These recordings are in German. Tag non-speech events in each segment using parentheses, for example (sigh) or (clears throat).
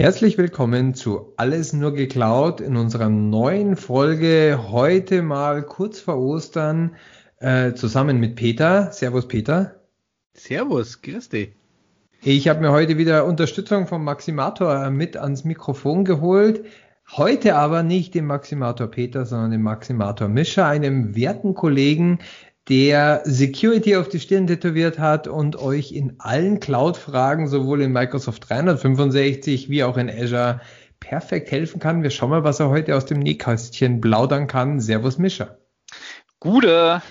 Herzlich willkommen zu Alles nur geklaut in unserer neuen Folge. Heute mal kurz vor Ostern äh, zusammen mit Peter. Servus Peter. Servus, grüß dich. Ich habe mir heute wieder Unterstützung vom Maximator mit ans Mikrofon geholt. Heute aber nicht den Maximator Peter, sondern den Maximator Mischer, einem werten Kollegen, der Security auf die Stirn tätowiert hat und euch in allen Cloud-Fragen, sowohl in Microsoft 365 wie auch in Azure, perfekt helfen kann. Wir schauen mal, was er heute aus dem Nähkästchen plaudern kann. Servus Mischer. Gute.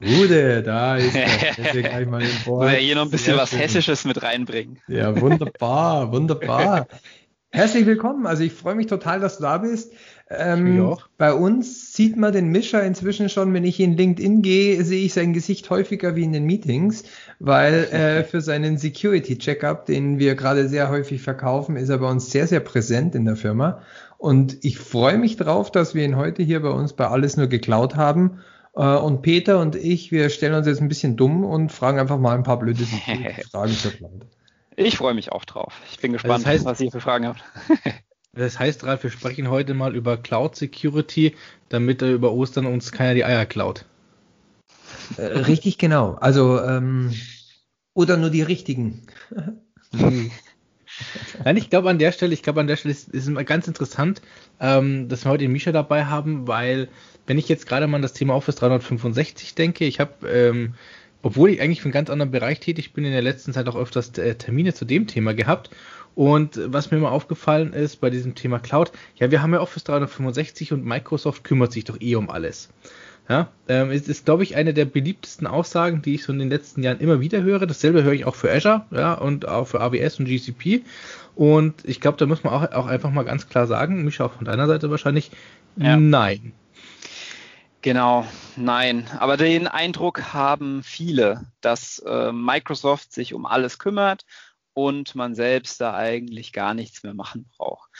Gute, da ist er. (laughs) gleich mal im Board. hier noch ein bisschen Sehr was schön. Hessisches mit reinbringen. Ja, wunderbar, wunderbar. (laughs) Herzlich willkommen. Also ich freue mich total, dass du da bist. Ähm, bei uns sieht man den Mischer inzwischen schon, wenn ich in LinkedIn gehe, sehe ich sein Gesicht häufiger wie in den Meetings, weil (laughs) äh, für seinen Security Checkup, den wir gerade sehr häufig verkaufen, ist er bei uns sehr, sehr präsent in der Firma. Und ich freue mich drauf, dass wir ihn heute hier bei uns bei Alles nur geklaut haben. Äh, und Peter und ich, wir stellen uns jetzt ein bisschen dumm und fragen einfach mal ein paar blöde (laughs) Fragen zur Cloud. Ich freue mich auch drauf. Ich bin gespannt, also das heißt, was ihr für Fragen habt. (laughs) Das heißt, Ralf, wir sprechen heute mal über Cloud Security, damit er über Ostern uns keiner die Eier klaut. Äh, richtig, genau. Also, ähm, oder nur die richtigen. (laughs) Nein, ich glaube an der Stelle, ich glaube an der Stelle ist, es ganz interessant, ähm, dass wir heute den Mischa dabei haben, weil wenn ich jetzt gerade mal an das Thema Office 365 denke, ich habe, ähm, obwohl ich eigentlich für einen ganz anderen Bereich tätig bin, in der letzten Zeit auch öfters äh, Termine zu dem Thema gehabt und was mir immer aufgefallen ist bei diesem Thema Cloud, ja, wir haben ja Office 365 und Microsoft kümmert sich doch eh um alles. Ja, ähm, es ist, glaube ich, eine der beliebtesten Aussagen, die ich so in den letzten Jahren immer wieder höre. Dasselbe höre ich auch für Azure, ja, und auch für AWS und GCP. Und ich glaube, da muss man auch, auch einfach mal ganz klar sagen, mich auch von deiner Seite wahrscheinlich, ja. nein. Genau, nein. Aber den Eindruck haben viele, dass äh, Microsoft sich um alles kümmert und man selbst da eigentlich gar nichts mehr machen braucht.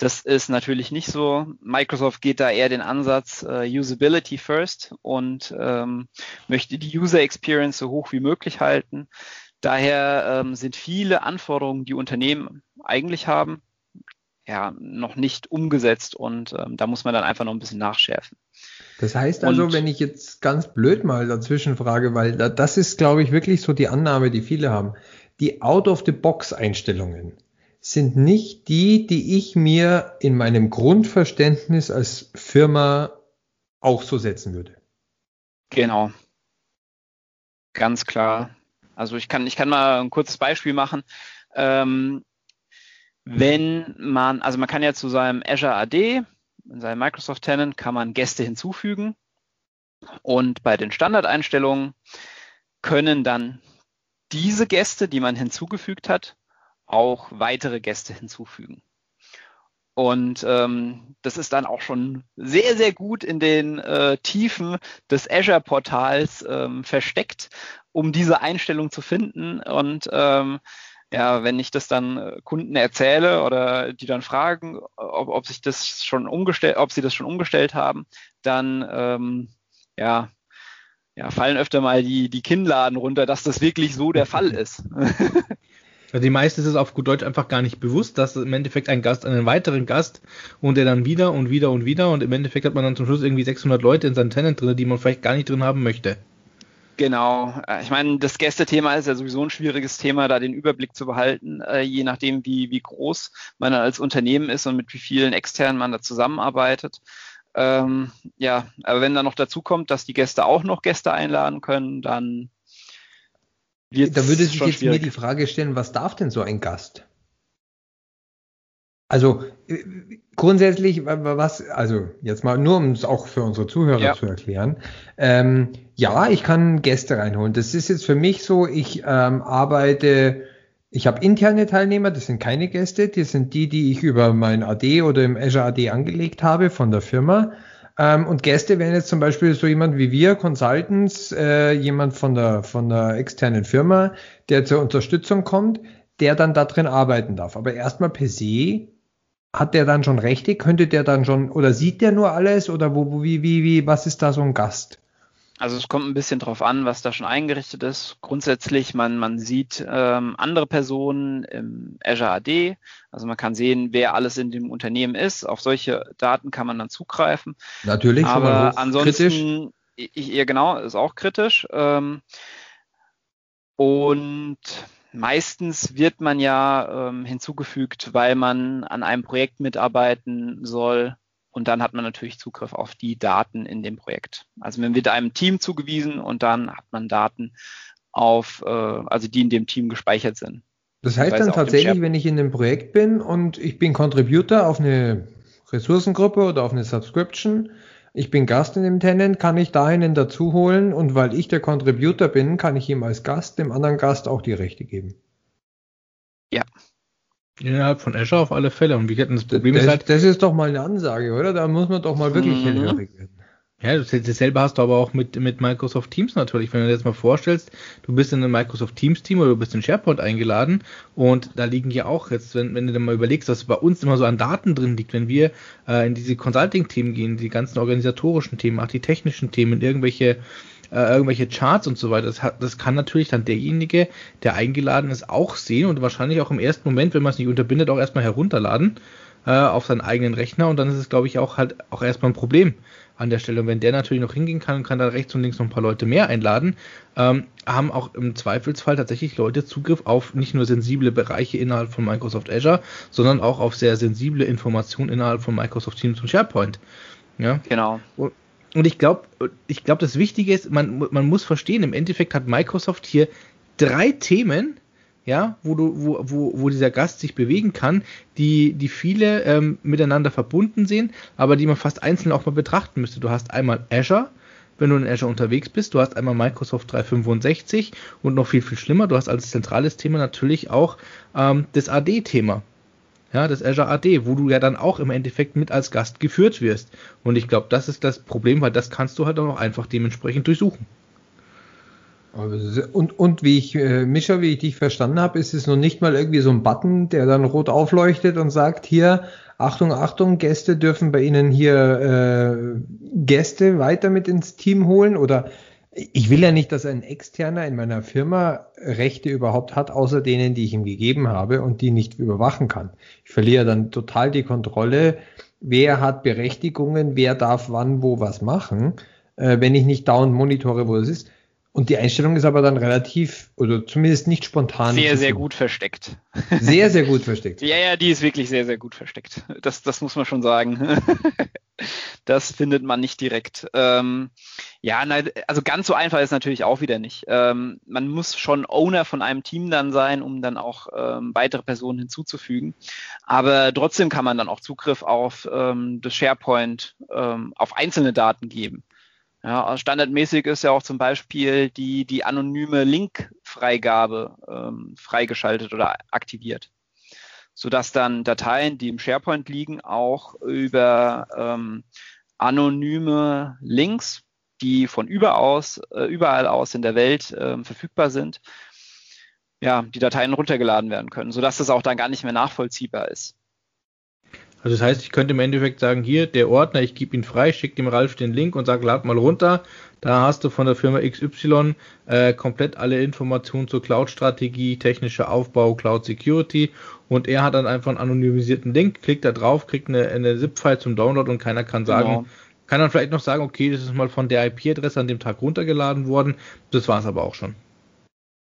Das ist natürlich nicht so. Microsoft geht da eher den Ansatz äh, Usability first und ähm, möchte die User Experience so hoch wie möglich halten. Daher ähm, sind viele Anforderungen, die Unternehmen eigentlich haben, ja, noch nicht umgesetzt und ähm, da muss man dann einfach noch ein bisschen nachschärfen. Das heißt also, und, wenn ich jetzt ganz blöd mal dazwischen frage, weil das ist, glaube ich, wirklich so die Annahme, die viele haben die Out-of-the-Box-Einstellungen sind nicht die, die ich mir in meinem Grundverständnis als Firma auch so setzen würde. Genau. Ganz klar. Also ich kann, ich kann mal ein kurzes Beispiel machen. Ähm, wenn man, also man kann ja zu seinem Azure AD, in seinem Microsoft Tenant, kann man Gäste hinzufügen. Und bei den Standardeinstellungen können dann diese Gäste, die man hinzugefügt hat, auch weitere Gäste hinzufügen. Und ähm, das ist dann auch schon sehr, sehr gut in den äh, Tiefen des Azure-Portals ähm, versteckt, um diese Einstellung zu finden. Und ähm, ja, wenn ich das dann äh, Kunden erzähle oder die dann fragen, ob, ob sich das schon umgestellt, ob sie das schon umgestellt haben, dann ähm, ja, ja, fallen öfter mal die, die Kinnladen runter, dass das wirklich so der Fall ist. (laughs) Also die meisten ist es auf gut Deutsch einfach gar nicht bewusst, dass im Endeffekt ein Gast einen weiteren Gast und der dann wieder und wieder und wieder und im Endeffekt hat man dann zum Schluss irgendwie 600 Leute in seinem Tenant drin, die man vielleicht gar nicht drin haben möchte. Genau. Äh, ich meine, das Gästethema ist ja sowieso ein schwieriges Thema, da den Überblick zu behalten, äh, je nachdem, wie, wie groß man als Unternehmen ist und mit wie vielen externen man da zusammenarbeitet. Ähm, ja, aber wenn dann noch dazu kommt, dass die Gäste auch noch Gäste einladen können, dann wird Da würde sich jetzt schwierig. mir die Frage stellen, was darf denn so ein Gast? Also äh, grundsätzlich, was, also jetzt mal nur, um es auch für unsere Zuhörer ja. zu erklären. Ähm, ja, ich kann Gäste reinholen. Das ist jetzt für mich so, ich ähm, arbeite ich habe interne Teilnehmer, das sind keine Gäste, die sind die, die ich über mein AD oder im Azure AD angelegt habe von der Firma. Ähm, und Gäste wären jetzt zum Beispiel so jemand wie wir, Consultants, äh, jemand von der, von der externen Firma, der zur Unterstützung kommt, der dann da drin arbeiten darf. Aber erstmal per se hat der dann schon Rechte? Könnte der dann schon, oder sieht der nur alles? Oder wo, wie, wie, wie, was ist da so ein Gast? Also es kommt ein bisschen drauf an, was da schon eingerichtet ist. Grundsätzlich, man, man sieht ähm, andere Personen im Azure AD. Also man kann sehen, wer alles in dem Unternehmen ist. Auf solche Daten kann man dann zugreifen. Natürlich, aber ansonsten, ich, ja genau, ist auch kritisch. Ähm, und meistens wird man ja ähm, hinzugefügt, weil man an einem Projekt mitarbeiten soll und dann hat man natürlich Zugriff auf die Daten in dem Projekt. Also man wird einem Team zugewiesen und dann hat man Daten auf, äh, also die in dem Team gespeichert sind. Das heißt dann tatsächlich, wenn ich in einem Projekt bin und ich bin Contributor auf eine Ressourcengruppe oder auf eine Subscription, ich bin Gast in dem Tenant, kann ich da einen dazu holen und weil ich der Contributor bin, kann ich ihm als Gast dem anderen Gast auch die Rechte geben. Ja, Innerhalb von Azure auf alle Fälle. Und wie hätten das Problem das, ist halt. Das ist doch mal eine Ansage, oder? Da muss man doch mal wirklich mhm. hellhörig werden. Ja, dasselbe hast du aber auch mit, mit Microsoft Teams natürlich. Wenn du dir jetzt mal vorstellst, du bist in ein Microsoft Teams Team oder du bist in SharePoint eingeladen und da liegen ja auch jetzt, wenn, wenn du dir mal überlegst, was bei uns immer so an Daten drin liegt, wenn wir äh, in diese Consulting-Themen gehen, die ganzen organisatorischen Themen, auch die technischen Themen, irgendwelche äh, irgendwelche Charts und so weiter. Das, hat, das kann natürlich dann derjenige, der eingeladen ist, auch sehen und wahrscheinlich auch im ersten Moment, wenn man es nicht unterbindet, auch erstmal herunterladen äh, auf seinen eigenen Rechner und dann ist es, glaube ich, auch halt auch erstmal ein Problem an der Stelle. Und wenn der natürlich noch hingehen kann und kann da rechts und links noch ein paar Leute mehr einladen, ähm, haben auch im Zweifelsfall tatsächlich Leute Zugriff auf nicht nur sensible Bereiche innerhalb von Microsoft Azure, sondern auch auf sehr sensible Informationen innerhalb von Microsoft Teams und SharePoint. Ja, genau. Und, und ich glaube, ich glaube, das Wichtige ist, man, man muss verstehen, im Endeffekt hat Microsoft hier drei Themen, ja, wo du, wo, wo, wo dieser Gast sich bewegen kann, die, die viele ähm, miteinander verbunden sehen, aber die man fast einzeln auch mal betrachten müsste. Du hast einmal Azure, wenn du in Azure unterwegs bist, du hast einmal Microsoft 365 und noch viel, viel schlimmer, du hast als zentrales Thema natürlich auch ähm, das AD-Thema ja, das Azure AD, wo du ja dann auch im Endeffekt mit als Gast geführt wirst. Und ich glaube, das ist das Problem, weil das kannst du halt auch einfach dementsprechend durchsuchen. Und, und wie ich, äh, Mischa, wie ich dich verstanden habe, ist es noch nicht mal irgendwie so ein Button, der dann rot aufleuchtet und sagt, hier, Achtung, Achtung, Gäste dürfen bei Ihnen hier äh, Gäste weiter mit ins Team holen oder ich will ja nicht, dass ein Externer in meiner Firma Rechte überhaupt hat, außer denen, die ich ihm gegeben habe und die nicht überwachen kann. Ich verliere dann total die Kontrolle, wer hat Berechtigungen, wer darf wann wo was machen, äh, wenn ich nicht dauernd monitore, wo es ist. Und die Einstellung ist aber dann relativ, oder zumindest nicht spontan. Sehr, sehr gut versteckt. Sehr, sehr gut versteckt. (laughs) ja, ja, die ist wirklich sehr, sehr gut versteckt. Das, das muss man schon sagen. (laughs) das findet man nicht direkt. Ähm, ja, nein, also ganz so einfach ist natürlich auch wieder nicht. Ähm, man muss schon Owner von einem Team dann sein, um dann auch ähm, weitere Personen hinzuzufügen. Aber trotzdem kann man dann auch Zugriff auf ähm, das SharePoint ähm, auf einzelne Daten geben. Ja, also standardmäßig ist ja auch zum Beispiel die, die anonyme Link-Freigabe ähm, freigeschaltet oder aktiviert sodass dann Dateien, die im SharePoint liegen, auch über ähm, anonyme Links, die von überaus, äh, überall aus in der Welt äh, verfügbar sind, ja, die Dateien runtergeladen werden können, sodass das auch dann gar nicht mehr nachvollziehbar ist. Also das heißt, ich könnte im Endeffekt sagen, hier, der Ordner, ich gebe ihn frei, schicke dem Ralf den Link und sage, lad mal runter. Da hast du von der Firma XY äh, komplett alle Informationen zur Cloud-Strategie, technischer Aufbau, Cloud Security und er hat dann einfach einen anonymisierten Link, klickt da drauf, kriegt eine, eine ZIP-File zum Download und keiner kann sagen, genau. kann dann vielleicht noch sagen, okay, das ist mal von der IP-Adresse an dem Tag runtergeladen worden. Das war es aber auch schon.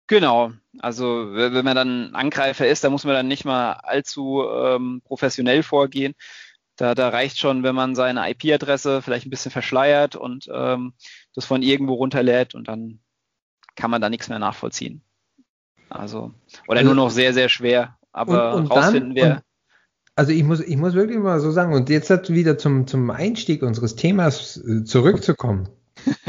Genau, also wenn man dann Angreifer ist, da muss man dann nicht mal allzu ähm, professionell vorgehen. Da, da reicht schon, wenn man seine IP-Adresse vielleicht ein bisschen verschleiert und ähm, das von irgendwo runterlädt und dann kann man da nichts mehr nachvollziehen. Also, oder nur noch sehr, sehr schwer, aber und, und rausfinden wir. Also ich muss, ich muss wirklich mal so sagen, und jetzt wieder zum, zum Einstieg unseres Themas äh, zurückzukommen.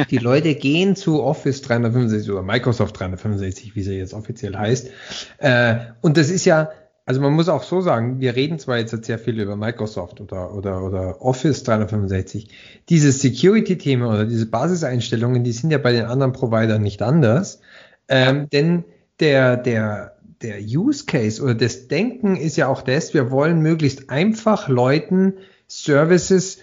Die Leute gehen zu Office 365 oder Microsoft 365, wie sie jetzt offiziell heißt. Äh, und das ist ja, also man muss auch so sagen, wir reden zwar jetzt sehr viel über Microsoft oder, oder, oder Office 365. Dieses Security-Thema oder diese Basiseinstellungen, die sind ja bei den anderen Providern nicht anders. Ähm, denn der, der, der Use Case oder das Denken ist ja auch das, wir wollen möglichst einfach Leuten Services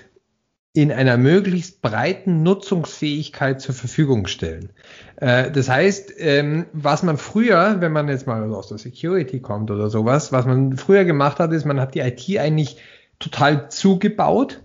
in einer möglichst breiten Nutzungsfähigkeit zur Verfügung stellen. Äh, das heißt, ähm, was man früher, wenn man jetzt mal aus der Security kommt oder sowas, was man früher gemacht hat, ist, man hat die IT eigentlich total zugebaut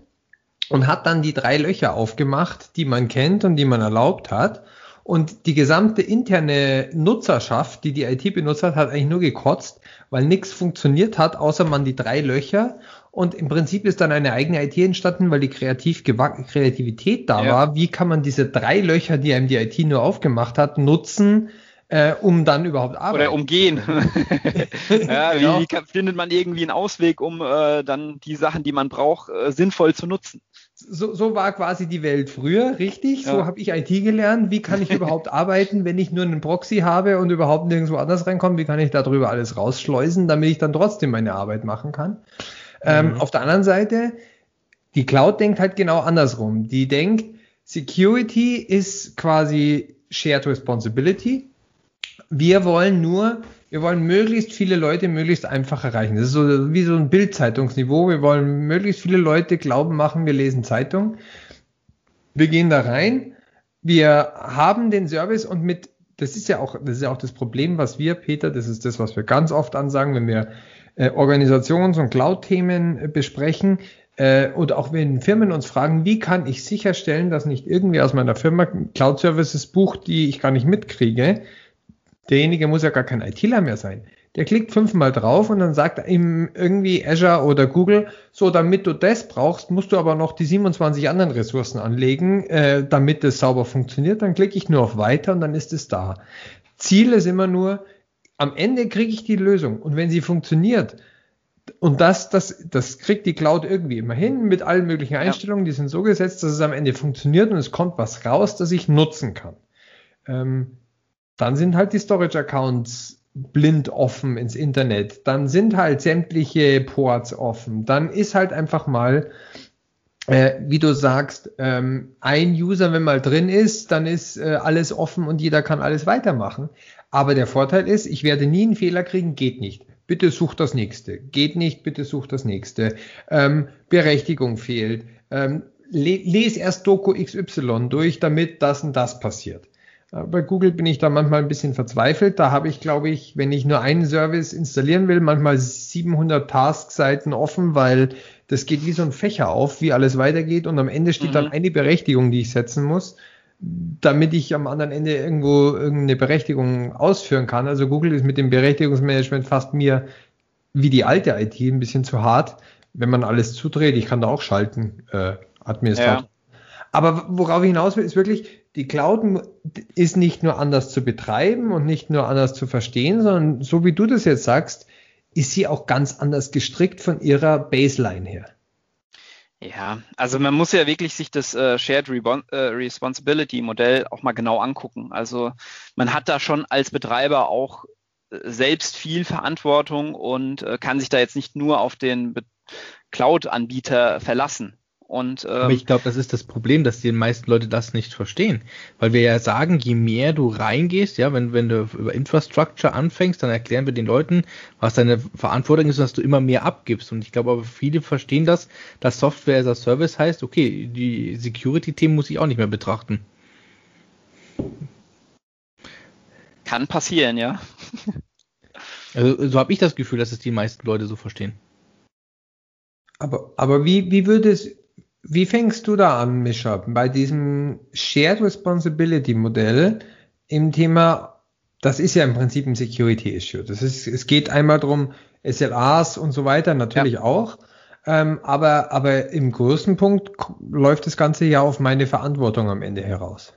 und hat dann die drei Löcher aufgemacht, die man kennt und die man erlaubt hat. Und die gesamte interne Nutzerschaft, die die IT benutzt hat, hat eigentlich nur gekotzt, weil nichts funktioniert hat, außer man die drei Löcher. Und im Prinzip ist dann eine eigene IT entstanden, weil die Kreativ Kreativität da ja. war. Wie kann man diese drei Löcher, die einem die IT nur aufgemacht hat, nutzen, äh, um dann überhaupt arbeiten. Oder umgehen. (laughs) ja, genau. wie, kann, findet man irgendwie einen Ausweg, um äh, dann die Sachen, die man braucht, äh, sinnvoll zu nutzen? So, so war quasi die Welt früher, richtig? Ja. So habe ich IT gelernt. Wie kann ich überhaupt (laughs) arbeiten, wenn ich nur einen Proxy habe und überhaupt nirgendwo anders reinkomme? Wie kann ich darüber alles rausschleusen, damit ich dann trotzdem meine Arbeit machen kann? Ähm, mhm. Auf der anderen Seite, die Cloud denkt halt genau andersrum. Die denkt, Security ist quasi Shared Responsibility wir wollen nur, wir wollen möglichst viele Leute möglichst einfach erreichen. Das ist so wie so ein Bildzeitungsniveau. Wir wollen möglichst viele Leute glauben machen, wir lesen Zeitung. Wir gehen da rein. Wir haben den Service und mit, das ist ja auch, das ist ja auch das Problem, was wir, Peter, das ist das, was wir ganz oft ansagen, wenn wir äh, Organisations- und Cloud-Themen äh, besprechen. Äh, oder auch wenn Firmen uns fragen, wie kann ich sicherstellen, dass nicht irgendwie aus meiner Firma Cloud-Services bucht, die ich gar nicht mitkriege, derjenige muss ja gar kein ITler mehr sein. Der klickt fünfmal drauf und dann sagt ihm irgendwie Azure oder Google, so damit du das brauchst, musst du aber noch die 27 anderen Ressourcen anlegen, äh, damit es sauber funktioniert. Dann klicke ich nur auf Weiter und dann ist es da. Ziel ist immer nur, am Ende kriege ich die Lösung und wenn sie funktioniert, und das, das, das kriegt die Cloud irgendwie immer hin mit allen möglichen Einstellungen, die sind so gesetzt, dass es am Ende funktioniert und es kommt was raus, das ich nutzen kann. Ähm, dann sind halt die Storage-Accounts blind offen ins Internet. Dann sind halt sämtliche Ports offen. Dann ist halt einfach mal, äh, wie du sagst, ähm, ein User, wenn mal drin ist, dann ist äh, alles offen und jeder kann alles weitermachen. Aber der Vorteil ist, ich werde nie einen Fehler kriegen, geht nicht. Bitte such das nächste. Geht nicht, bitte such das nächste. Ähm, Berechtigung fehlt. Ähm, le les erst Doku XY durch, damit das und das passiert. Bei Google bin ich da manchmal ein bisschen verzweifelt. Da habe ich, glaube ich, wenn ich nur einen Service installieren will, manchmal 700 Task-Seiten offen, weil das geht wie so ein Fächer auf, wie alles weitergeht. Und am Ende steht mhm. dann eine Berechtigung, die ich setzen muss, damit ich am anderen Ende irgendwo irgendeine Berechtigung ausführen kann. Also Google ist mit dem Berechtigungsmanagement fast mir wie die alte IT ein bisschen zu hart, wenn man alles zudreht. Ich kann da auch schalten, äh, Administrator. Ja. Aber worauf ich hinaus will, ist wirklich, die Cloud ist nicht nur anders zu betreiben und nicht nur anders zu verstehen, sondern so wie du das jetzt sagst, ist sie auch ganz anders gestrickt von ihrer Baseline her. Ja, also man muss ja wirklich sich das äh, Shared Rebon äh, Responsibility Modell auch mal genau angucken. Also man hat da schon als Betreiber auch äh, selbst viel Verantwortung und äh, kann sich da jetzt nicht nur auf den Cloud-Anbieter verlassen. Und, ähm, Aber ich glaube, das ist das Problem, dass die meisten Leute das nicht verstehen. Weil wir ja sagen, je mehr du reingehst, ja, wenn, wenn du über Infrastructure anfängst, dann erklären wir den Leuten, was deine Verantwortung ist, dass du immer mehr abgibst. Und ich glaube aber viele verstehen das, dass Software as a Service heißt, okay, die Security-Themen muss ich auch nicht mehr betrachten. Kann passieren, ja. (laughs) Also so habe ich das Gefühl, dass es die meisten Leute so verstehen. Aber, aber wie, wie würde es, wie fängst du da an, Mischa, bei diesem Shared Responsibility Modell im Thema, das ist ja im Prinzip ein Security Issue. Das ist, es geht einmal darum, SLAs und so weiter natürlich ja. auch. Ähm, aber, aber im größten Punkt läuft das Ganze ja auf meine Verantwortung am Ende heraus.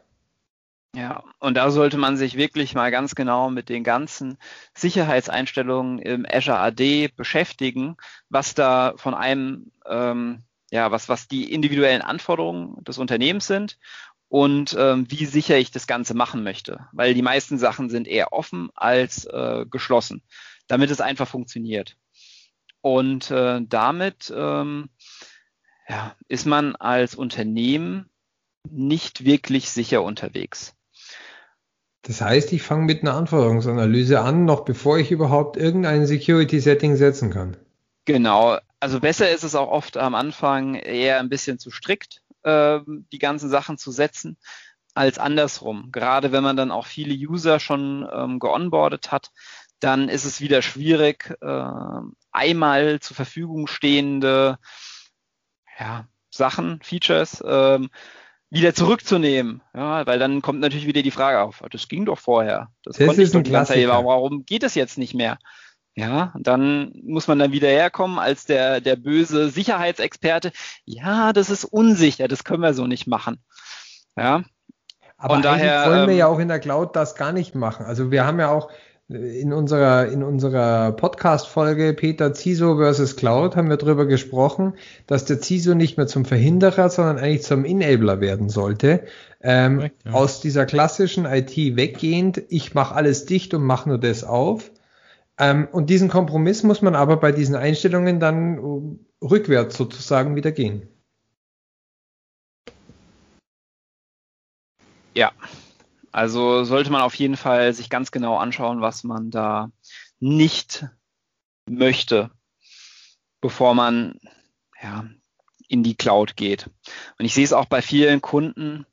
Ja, und da sollte man sich wirklich mal ganz genau mit den ganzen Sicherheitseinstellungen im Azure AD beschäftigen, was da von einem ähm, ja, was, was die individuellen Anforderungen des Unternehmens sind und ähm, wie sicher ich das Ganze machen möchte. Weil die meisten Sachen sind eher offen als äh, geschlossen, damit es einfach funktioniert. Und äh, damit ähm, ja, ist man als Unternehmen nicht wirklich sicher unterwegs. Das heißt, ich fange mit einer Anforderungsanalyse an, noch bevor ich überhaupt irgendein Security-Setting setzen kann. Genau, also besser ist es auch oft am Anfang eher ein bisschen zu strikt, äh, die ganzen Sachen zu setzen, als andersrum. Gerade wenn man dann auch viele User schon ähm, geonboardet hat, dann ist es wieder schwierig, äh, einmal zur Verfügung stehende ja, Sachen, Features ähm, wieder zurückzunehmen. Ja, weil dann kommt natürlich wieder die Frage auf, das ging doch vorher. Das, das konnte ich doch die ganze Zeit. Warum geht es jetzt nicht mehr? Ja, dann muss man dann wieder herkommen als der, der böse Sicherheitsexperte. Ja, das ist unsicher, das können wir so nicht machen. Ja. Aber Und daher wollen wir ähm, ja auch in der Cloud das gar nicht machen. Also wir haben ja auch in unserer, in unserer Podcast-Folge Peter CISO versus Cloud haben wir darüber gesprochen, dass der CISO nicht mehr zum Verhinderer, sondern eigentlich zum Enabler werden sollte. Ähm, Correct, ja. Aus dieser klassischen IT weggehend, ich mache alles dicht und mache nur das auf. Ähm, und diesen Kompromiss muss man aber bei diesen Einstellungen dann rückwärts sozusagen wieder gehen. Ja, also sollte man auf jeden Fall sich ganz genau anschauen, was man da nicht möchte, bevor man ja, in die Cloud geht. Und ich sehe es auch bei vielen Kunden,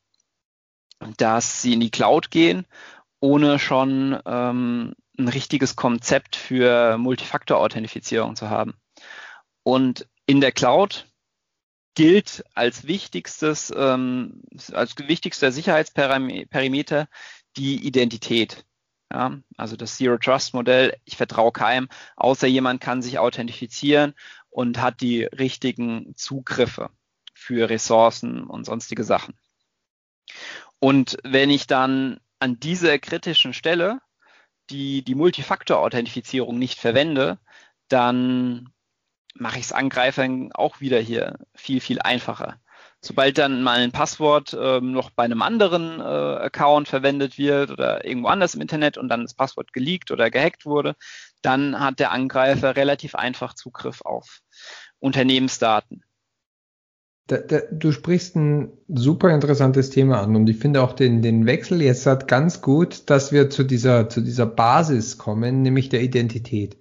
dass sie in die Cloud gehen, ohne schon ähm, ein richtiges Konzept für Multifaktor-Authentifizierung zu haben. Und in der Cloud gilt als wichtigstes, ähm, als wichtigster Sicherheitsperimeter die Identität. Ja, also das Zero Trust Modell, ich vertraue keinem, außer jemand kann sich authentifizieren und hat die richtigen Zugriffe für Ressourcen und sonstige Sachen. Und wenn ich dann an dieser kritischen Stelle die, die Multifaktor-Authentifizierung nicht verwende, dann mache ich es Angreifern auch wieder hier viel, viel einfacher. Sobald dann mal ein Passwort ähm, noch bei einem anderen äh, Account verwendet wird oder irgendwo anders im Internet und dann das Passwort geleakt oder gehackt wurde, dann hat der Angreifer relativ einfach Zugriff auf Unternehmensdaten. Da, da, du sprichst ein super interessantes Thema an und ich finde auch den, den Wechsel jetzt hat ganz gut, dass wir zu dieser, zu dieser Basis kommen, nämlich der Identität.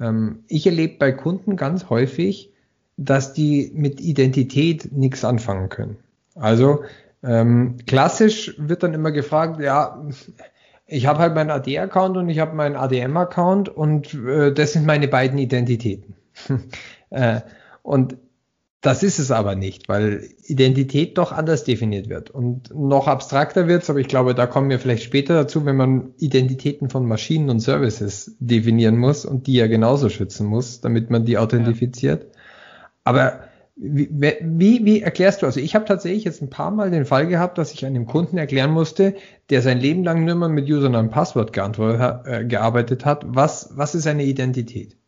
Ähm, ich erlebe bei Kunden ganz häufig, dass die mit Identität nichts anfangen können. Also ähm, klassisch wird dann immer gefragt, ja, ich habe halt meinen AD-Account und ich habe meinen ADM-Account und äh, das sind meine beiden Identitäten. (laughs) äh, und das ist es aber nicht, weil Identität doch anders definiert wird und noch abstrakter wird aber ich glaube, da kommen wir vielleicht später dazu, wenn man Identitäten von Maschinen und Services definieren muss und die ja genauso schützen muss, damit man die authentifiziert. Ja. Aber wie, wie, wie erklärst du? Also ich habe tatsächlich jetzt ein paar Mal den Fall gehabt, dass ich einem Kunden erklären musste, der sein Leben lang nur mal mit Username und Passwort geantwortet, äh, gearbeitet hat, was, was ist eine Identität?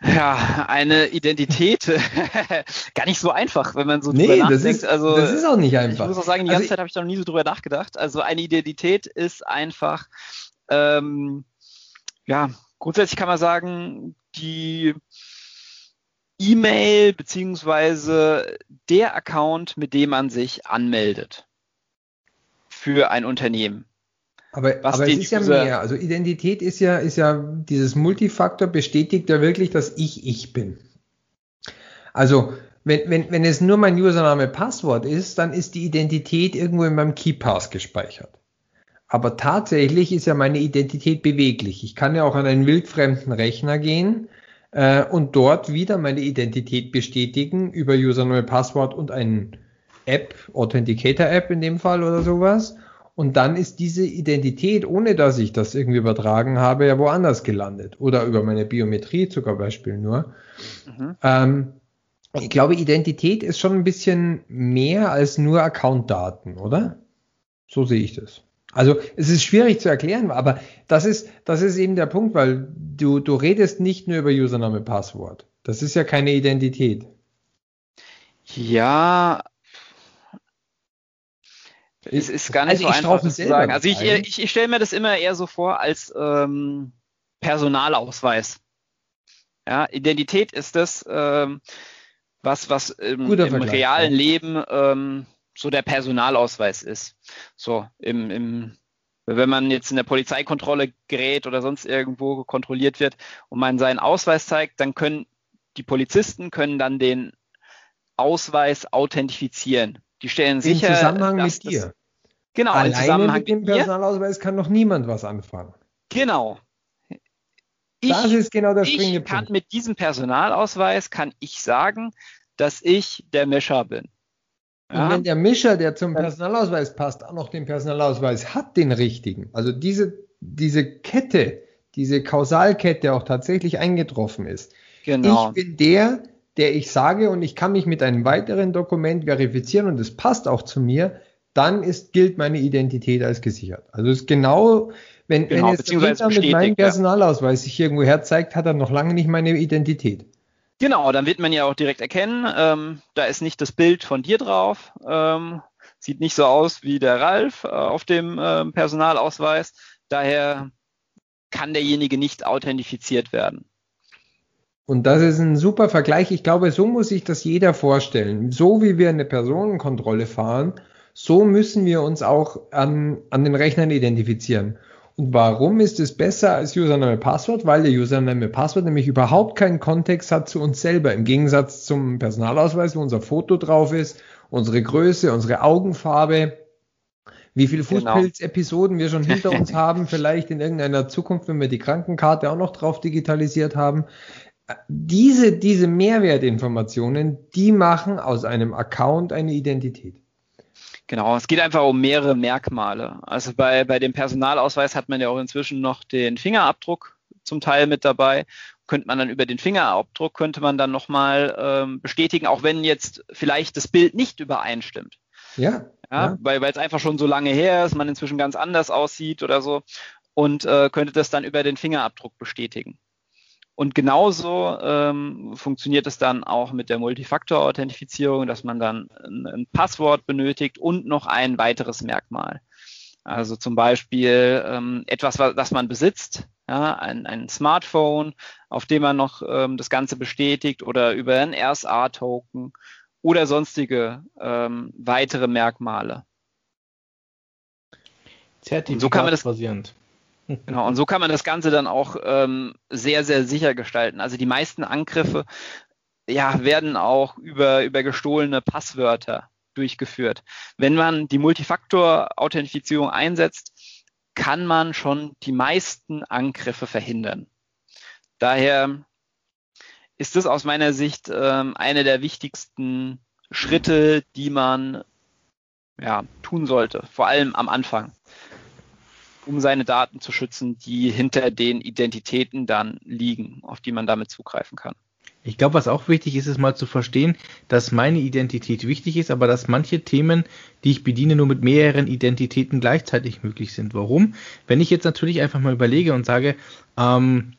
Ja, eine Identität (laughs) gar nicht so einfach, wenn man so nee, drüber nachdenkt. Das ist, also, das ist auch nicht einfach. Ich muss auch sagen, die ganze also Zeit habe ich da noch nie so drüber nachgedacht. Also eine Identität ist einfach, ähm, ja, grundsätzlich kann man sagen, die E-Mail beziehungsweise der Account, mit dem man sich anmeldet für ein Unternehmen. Aber, aber es ist ja mehr. Also Identität ist ja, ist ja dieses Multifaktor bestätigt ja wirklich, dass ich ich bin. Also wenn, wenn, wenn es nur mein Username Passwort ist, dann ist die Identität irgendwo in meinem KeyPass gespeichert. Aber tatsächlich ist ja meine Identität beweglich. Ich kann ja auch an einen wildfremden Rechner gehen äh, und dort wieder meine Identität bestätigen über Username, Passwort und einen App, Authenticator App in dem Fall oder sowas. Und dann ist diese Identität, ohne dass ich das irgendwie übertragen habe, ja woanders gelandet. Oder über meine Biometrie sogar Beispiel nur. Mhm. Ähm, ich glaube, Identität ist schon ein bisschen mehr als nur Accountdaten, oder? So sehe ich das. Also es ist schwierig zu erklären, aber das ist, das ist eben der Punkt, weil du, du redest nicht nur über Username, Passwort. Das ist ja keine Identität. Ja, es ist gar nicht also so einfach zu sagen. Also ich, ich, ich stelle mir das immer eher so vor als ähm, Personalausweis. Ja, Identität ist das, ähm, was, was im, im realen ja. Leben ähm, so der Personalausweis ist. So, im, im, wenn man jetzt in der Polizeikontrolle gerät oder sonst irgendwo kontrolliert wird und man seinen Ausweis zeigt, dann können die Polizisten können dann den Personalausweis authentifizieren. Die stellen sicher. Im Zusammenhang mit dir. Genau, Alleine im Zusammenhang mit dem Personalausweis kann noch niemand was anfangen. Genau. Ich, das ist genau der springende ich kann Punkt. Mit diesem Personalausweis kann ich sagen, dass ich der Mischer bin. Ja? Und wenn der Mischer, der zum Personalausweis passt, auch noch den Personalausweis hat, den richtigen, also diese, diese Kette, diese Kausalkette auch tatsächlich eingetroffen ist. Genau. Ich bin der, der ich sage und ich kann mich mit einem weiteren Dokument verifizieren und es passt auch zu mir, dann ist, gilt meine Identität als gesichert. Also es ist genau, wenn, genau, wenn jetzt jemand mit meinem Personalausweis sich irgendwo herzeigt, hat er noch lange nicht meine Identität. Genau, dann wird man ja auch direkt erkennen, ähm, da ist nicht das Bild von dir drauf, ähm, sieht nicht so aus wie der Ralf äh, auf dem äh, Personalausweis, daher kann derjenige nicht authentifiziert werden. Und das ist ein super Vergleich. Ich glaube, so muss sich das jeder vorstellen. So wie wir eine Personenkontrolle fahren, so müssen wir uns auch an, an den Rechnern identifizieren. Und warum ist es besser als Username Passwort? Weil der Username Passwort nämlich überhaupt keinen Kontext hat zu uns selber. Im Gegensatz zum Personalausweis, wo unser Foto drauf ist, unsere Größe, unsere Augenfarbe, wie viele genau. Fußpilz-Episoden wir schon hinter uns (laughs) haben, vielleicht in irgendeiner Zukunft, wenn wir die Krankenkarte auch noch drauf digitalisiert haben. Diese, diese Mehrwertinformationen, die machen aus einem Account eine Identität. Genau, es geht einfach um mehrere Merkmale. Also bei, bei dem Personalausweis hat man ja auch inzwischen noch den Fingerabdruck zum Teil mit dabei. Könnte man dann über den Fingerabdruck, könnte man dann nochmal ähm, bestätigen, auch wenn jetzt vielleicht das Bild nicht übereinstimmt. Ja. ja, ja. Weil es einfach schon so lange her ist, man inzwischen ganz anders aussieht oder so und äh, könnte das dann über den Fingerabdruck bestätigen. Und genauso ähm, funktioniert es dann auch mit der Multifaktor-Authentifizierung, dass man dann ein, ein, Passwort benötigt und noch ein weiteres Merkmal. Also zum Beispiel ähm, etwas, was, das man besitzt, ja, ein, ein Smartphone, auf dem man noch ähm, das Ganze bestätigt oder über ein RSA-Token oder sonstige ähm, weitere Merkmale. Zertifikat so kann man das basierend. Genau, und so kann man das Ganze dann auch ähm, sehr, sehr sicher gestalten. Also die meisten Angriffe ja, werden auch über, über gestohlene Passwörter durchgeführt. Wenn man die Multifaktor-Authentifizierung einsetzt, kann man schon die meisten Angriffe verhindern. Daher ist das aus meiner Sicht ähm, eine der wichtigsten Schritte, die man ja, tun sollte, vor allem am Anfang um seine Daten zu schützen, die hinter den Identitäten dann liegen, auf die man damit zugreifen kann. Ich glaube, was auch wichtig ist, ist mal zu verstehen, dass meine Identität wichtig ist, aber dass manche Themen, die ich bediene, nur mit mehreren Identitäten gleichzeitig möglich sind. Warum? Wenn ich jetzt natürlich einfach mal überlege und sage, ähm,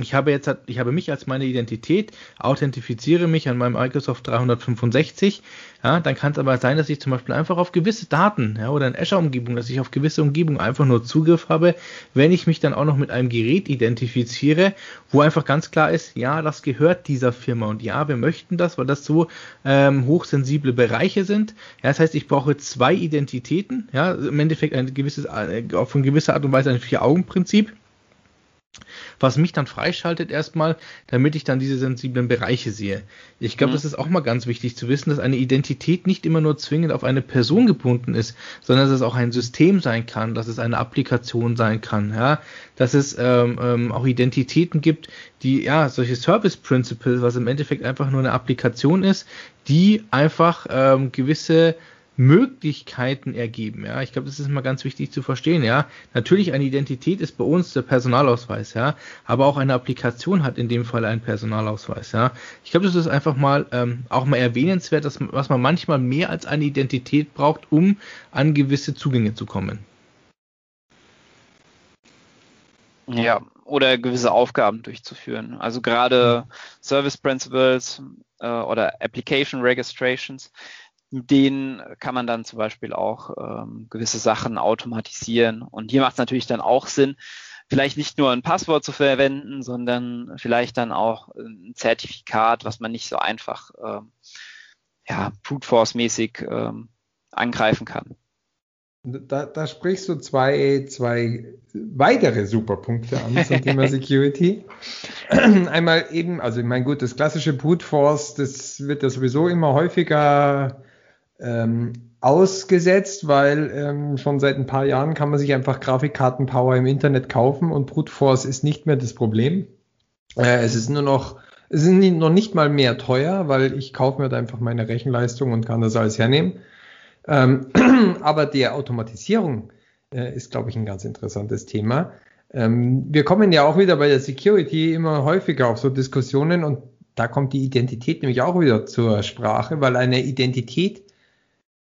ich habe jetzt, ich habe mich als meine Identität, authentifiziere mich an meinem Microsoft 365, ja, dann kann es aber sein, dass ich zum Beispiel einfach auf gewisse Daten, ja, oder in Azure-Umgebung, dass ich auf gewisse Umgebungen einfach nur Zugriff habe, wenn ich mich dann auch noch mit einem Gerät identifiziere, wo einfach ganz klar ist, ja, das gehört dieser Firma und ja, wir möchten das, weil das so ähm, hochsensible Bereiche sind. Ja, das heißt, ich brauche zwei Identitäten, ja, im Endeffekt ein gewisses, äh, auf eine gewisse Art und Weise ein Vier-Augen-Prinzip was mich dann freischaltet erstmal, damit ich dann diese sensiblen Bereiche sehe. Ich glaube, mhm. das ist auch mal ganz wichtig zu wissen, dass eine Identität nicht immer nur zwingend auf eine Person gebunden ist, sondern dass es auch ein System sein kann, dass es eine Applikation sein kann, ja, dass es ähm, ähm, auch Identitäten gibt, die ja solche Service Principles, was im Endeffekt einfach nur eine Applikation ist, die einfach ähm, gewisse Möglichkeiten ergeben. Ja, ich glaube, das ist mal ganz wichtig zu verstehen. Ja, natürlich eine Identität ist bei uns der Personalausweis. Ja, aber auch eine Applikation hat in dem Fall einen Personalausweis. Ja, ich glaube, das ist einfach mal ähm, auch mal erwähnenswert, dass was man manchmal mehr als eine Identität braucht, um an gewisse Zugänge zu kommen. Ja, oder gewisse Aufgaben durchzuführen. Also gerade Service Principles äh, oder Application Registrations mit denen kann man dann zum Beispiel auch ähm, gewisse Sachen automatisieren. Und hier macht es natürlich dann auch Sinn, vielleicht nicht nur ein Passwort zu verwenden, sondern vielleicht dann auch ein Zertifikat, was man nicht so einfach ähm, ja, Brute Force-mäßig ähm, angreifen kann. Da, da sprichst du zwei, zwei weitere Superpunkte an zum Thema (laughs) Security. einmal eben, also ich meine, gut, das klassische Brute Force, das wird ja sowieso immer häufiger ähm, ausgesetzt, weil ähm, schon seit ein paar Jahren kann man sich einfach Grafikkartenpower im Internet kaufen und Brute Force ist nicht mehr das Problem. Äh, es ist nur noch, es ist noch nicht mal mehr teuer, weil ich kaufe mir da einfach meine Rechenleistung und kann das alles hernehmen. Ähm, (clears throat) aber der Automatisierung äh, ist, glaube ich, ein ganz interessantes Thema. Ähm, wir kommen ja auch wieder bei der Security immer häufiger auf so Diskussionen und da kommt die Identität nämlich auch wieder zur Sprache, weil eine Identität,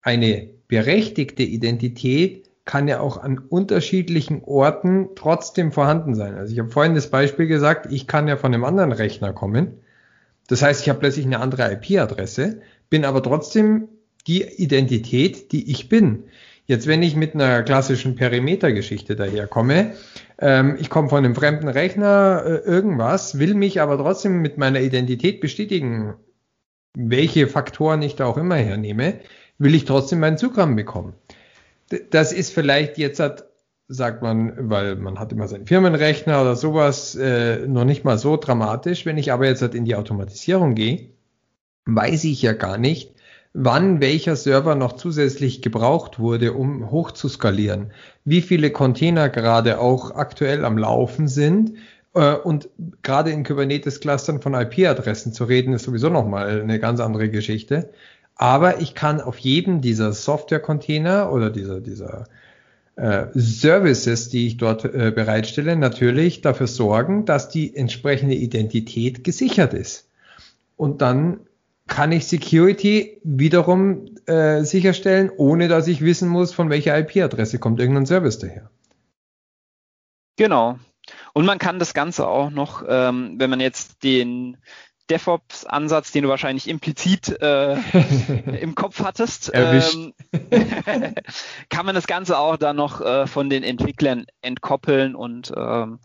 eine berechtigte Identität kann ja auch an unterschiedlichen Orten trotzdem vorhanden sein. Also ich habe vorhin das Beispiel gesagt, ich kann ja von einem anderen Rechner kommen. Das heißt, ich habe plötzlich eine andere IP-Adresse, bin aber trotzdem die Identität, die ich bin. Jetzt, wenn ich mit einer klassischen Perimetergeschichte daherkomme, ähm, ich komme von einem fremden Rechner, äh, irgendwas, will mich aber trotzdem mit meiner Identität bestätigen, welche Faktoren ich da auch immer hernehme, will ich trotzdem meinen Zugang bekommen. Das ist vielleicht jetzt hat, sagt man, weil man hat immer seinen Firmenrechner oder sowas, äh, noch nicht mal so dramatisch. Wenn ich aber jetzt halt in die Automatisierung gehe, weiß ich ja gar nicht, wann welcher Server noch zusätzlich gebraucht wurde, um hoch zu skalieren, wie viele Container gerade auch aktuell am Laufen sind. Äh, und gerade in Kubernetes-Clustern von IP-Adressen zu reden, ist sowieso nochmal eine ganz andere Geschichte. Aber ich kann auf jedem dieser Software-Container oder dieser, dieser äh, Services, die ich dort äh, bereitstelle, natürlich dafür sorgen, dass die entsprechende Identität gesichert ist. Und dann kann ich Security wiederum äh, sicherstellen, ohne dass ich wissen muss, von welcher IP-Adresse kommt irgendein Service daher. Genau. Und man kann das Ganze auch noch, ähm, wenn man jetzt den DevOps-Ansatz, den du wahrscheinlich implizit äh, (laughs) im Kopf hattest, ähm, (laughs) kann man das Ganze auch dann noch äh, von den Entwicklern entkoppeln und ähm,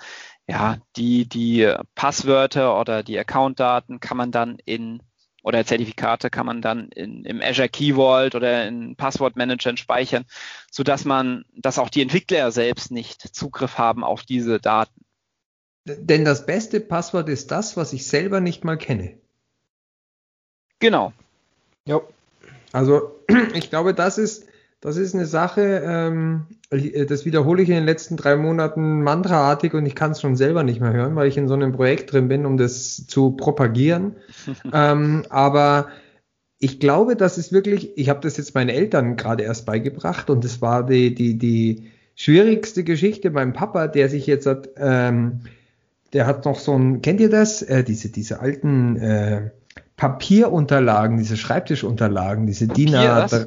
ja, die, die Passwörter oder die Account-Daten kann man dann in oder Zertifikate kann man dann in, im Azure Key Vault oder in Passwortmanagern speichern, so dass man, dass auch die Entwickler selbst nicht Zugriff haben auf diese Daten. Denn das beste Passwort ist das, was ich selber nicht mal kenne. Genau. Ja. Also (clears throat) ich glaube, das ist das ist eine Sache, ähm, das wiederhole ich in den letzten drei Monaten mantraartig und ich kann es schon selber nicht mehr hören, weil ich in so einem Projekt drin bin, um das zu propagieren. (laughs) ähm, aber ich glaube, das ist wirklich, ich habe das jetzt meinen Eltern gerade erst beigebracht und das war die, die, die schwierigste Geschichte beim Papa, der sich jetzt hat, ähm, der hat noch so ein, kennt ihr das? Äh, diese, diese alten äh, Papierunterlagen, diese Schreibtischunterlagen, diese DIN A3.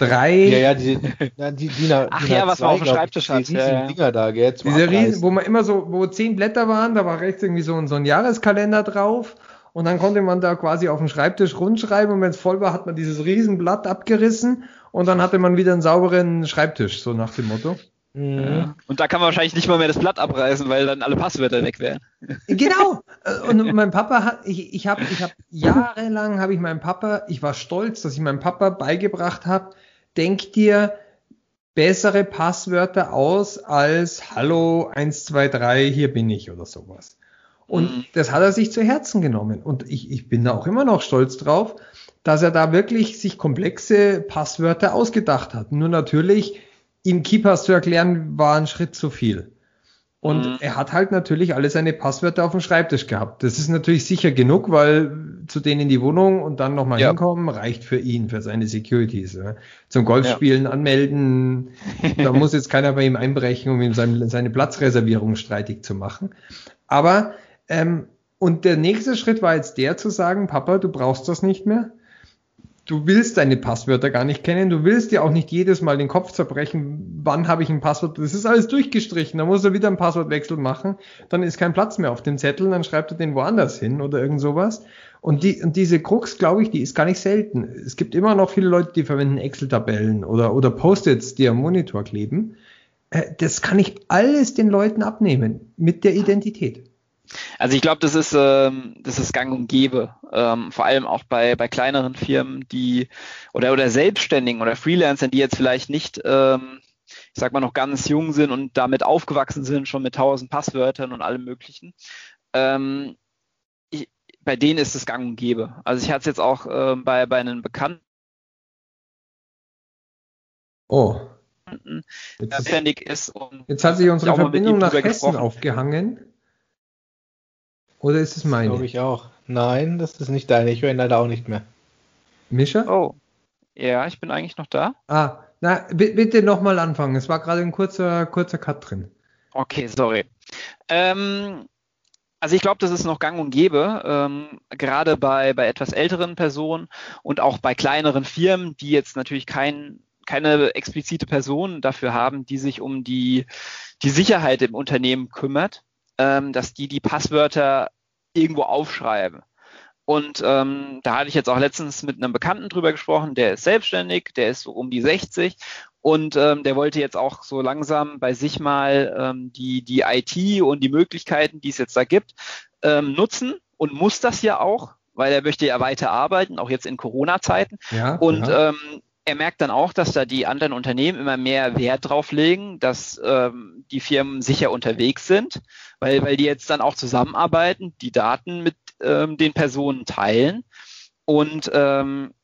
(laughs) ja, ja, die, na, die DIN A, Ach ja, was man auf dem Schreibtisch hat. Die riesigen ja, Dinger da, gell? Diese riesen, wo man immer so, wo zehn Blätter waren, da war rechts irgendwie so, so ein Jahreskalender drauf. Und dann konnte man da quasi auf dem Schreibtisch rundschreiben und wenn es voll war, hat man dieses Riesenblatt abgerissen und dann hatte man wieder einen sauberen Schreibtisch, so nach dem Motto. Mhm. Und da kann man wahrscheinlich nicht mal mehr das Blatt abreißen, weil dann alle Passwörter weg wären. Genau. (laughs) Und mein Papa hat, ich, ich habe ich hab jahrelang habe ich meinem Papa, ich war stolz, dass ich meinem Papa beigebracht habe, denk dir bessere Passwörter aus als Hallo 123, hier bin ich oder sowas. Und mhm. das hat er sich zu Herzen genommen. Und ich, ich bin da auch immer noch stolz drauf, dass er da wirklich sich komplexe Passwörter ausgedacht hat. Nur natürlich ihm Keepers zu erklären, war ein Schritt zu viel. Und mhm. er hat halt natürlich alle seine Passwörter auf dem Schreibtisch gehabt. Das ist natürlich sicher genug, weil zu denen in die Wohnung und dann nochmal ja. hinkommen, reicht für ihn, für seine Securities. Ja. Zum Golfspielen ja. anmelden, (laughs) da muss jetzt keiner bei ihm einbrechen, um ihm seine, seine Platzreservierung streitig zu machen. Aber, ähm, und der nächste Schritt war jetzt der zu sagen, Papa, du brauchst das nicht mehr du willst deine Passwörter gar nicht kennen, du willst dir auch nicht jedes Mal den Kopf zerbrechen, wann habe ich ein Passwort, das ist alles durchgestrichen, da muss er wieder einen Passwortwechsel machen, dann ist kein Platz mehr auf dem Zettel, dann schreibt er den woanders hin oder irgend sowas. Und, die, und diese Krux, glaube ich, die ist gar nicht selten. Es gibt immer noch viele Leute, die verwenden Excel-Tabellen oder, oder Post-its, die am Monitor kleben. Äh, das kann ich alles den Leuten abnehmen mit der Identität. Also ich glaube, das ist ähm, das ist Gang und Gäbe, ähm, vor allem auch bei bei kleineren Firmen, die oder oder Selbstständigen oder Freelancern, die jetzt vielleicht nicht, ähm, ich sag mal noch ganz jung sind und damit aufgewachsen sind, schon mit tausend Passwörtern und allem Möglichen. ähm, ich, bei denen ist es gang und gäbe. Also ich hatte es jetzt auch äh, bei, bei einem Bekannten. Oh. Jetzt, ist und jetzt hat sich unsere Verbindung nach Hessen aufgehangen. Oder ist es meine? Glaube ich auch. Nein, das ist nicht deine. Ich höre ihn leider auch nicht mehr. Mischa? Oh. Ja, ich bin eigentlich noch da. Ah, na, bitte nochmal anfangen. Es war gerade ein kurzer, kurzer Cut drin. Okay, sorry. Ähm, also ich glaube, das ist noch gang und gäbe, ähm, gerade bei, bei etwas älteren Personen und auch bei kleineren Firmen, die jetzt natürlich kein, keine explizite Person dafür haben, die sich um die, die Sicherheit im Unternehmen kümmert, ähm, dass die die Passwörter irgendwo aufschreiben. Und ähm, da hatte ich jetzt auch letztens mit einem Bekannten drüber gesprochen, der ist selbstständig, der ist so um die 60 und ähm, der wollte jetzt auch so langsam bei sich mal ähm, die, die IT und die Möglichkeiten, die es jetzt da gibt, ähm, nutzen und muss das ja auch, weil er möchte ja weiter arbeiten, auch jetzt in Corona-Zeiten. Ja, und ja. Ähm, er merkt dann auch, dass da die anderen Unternehmen immer mehr Wert drauf legen, dass ähm, die Firmen sicher unterwegs sind, weil, weil die jetzt dann auch zusammenarbeiten, die Daten mit ähm, den Personen teilen. Und ähm,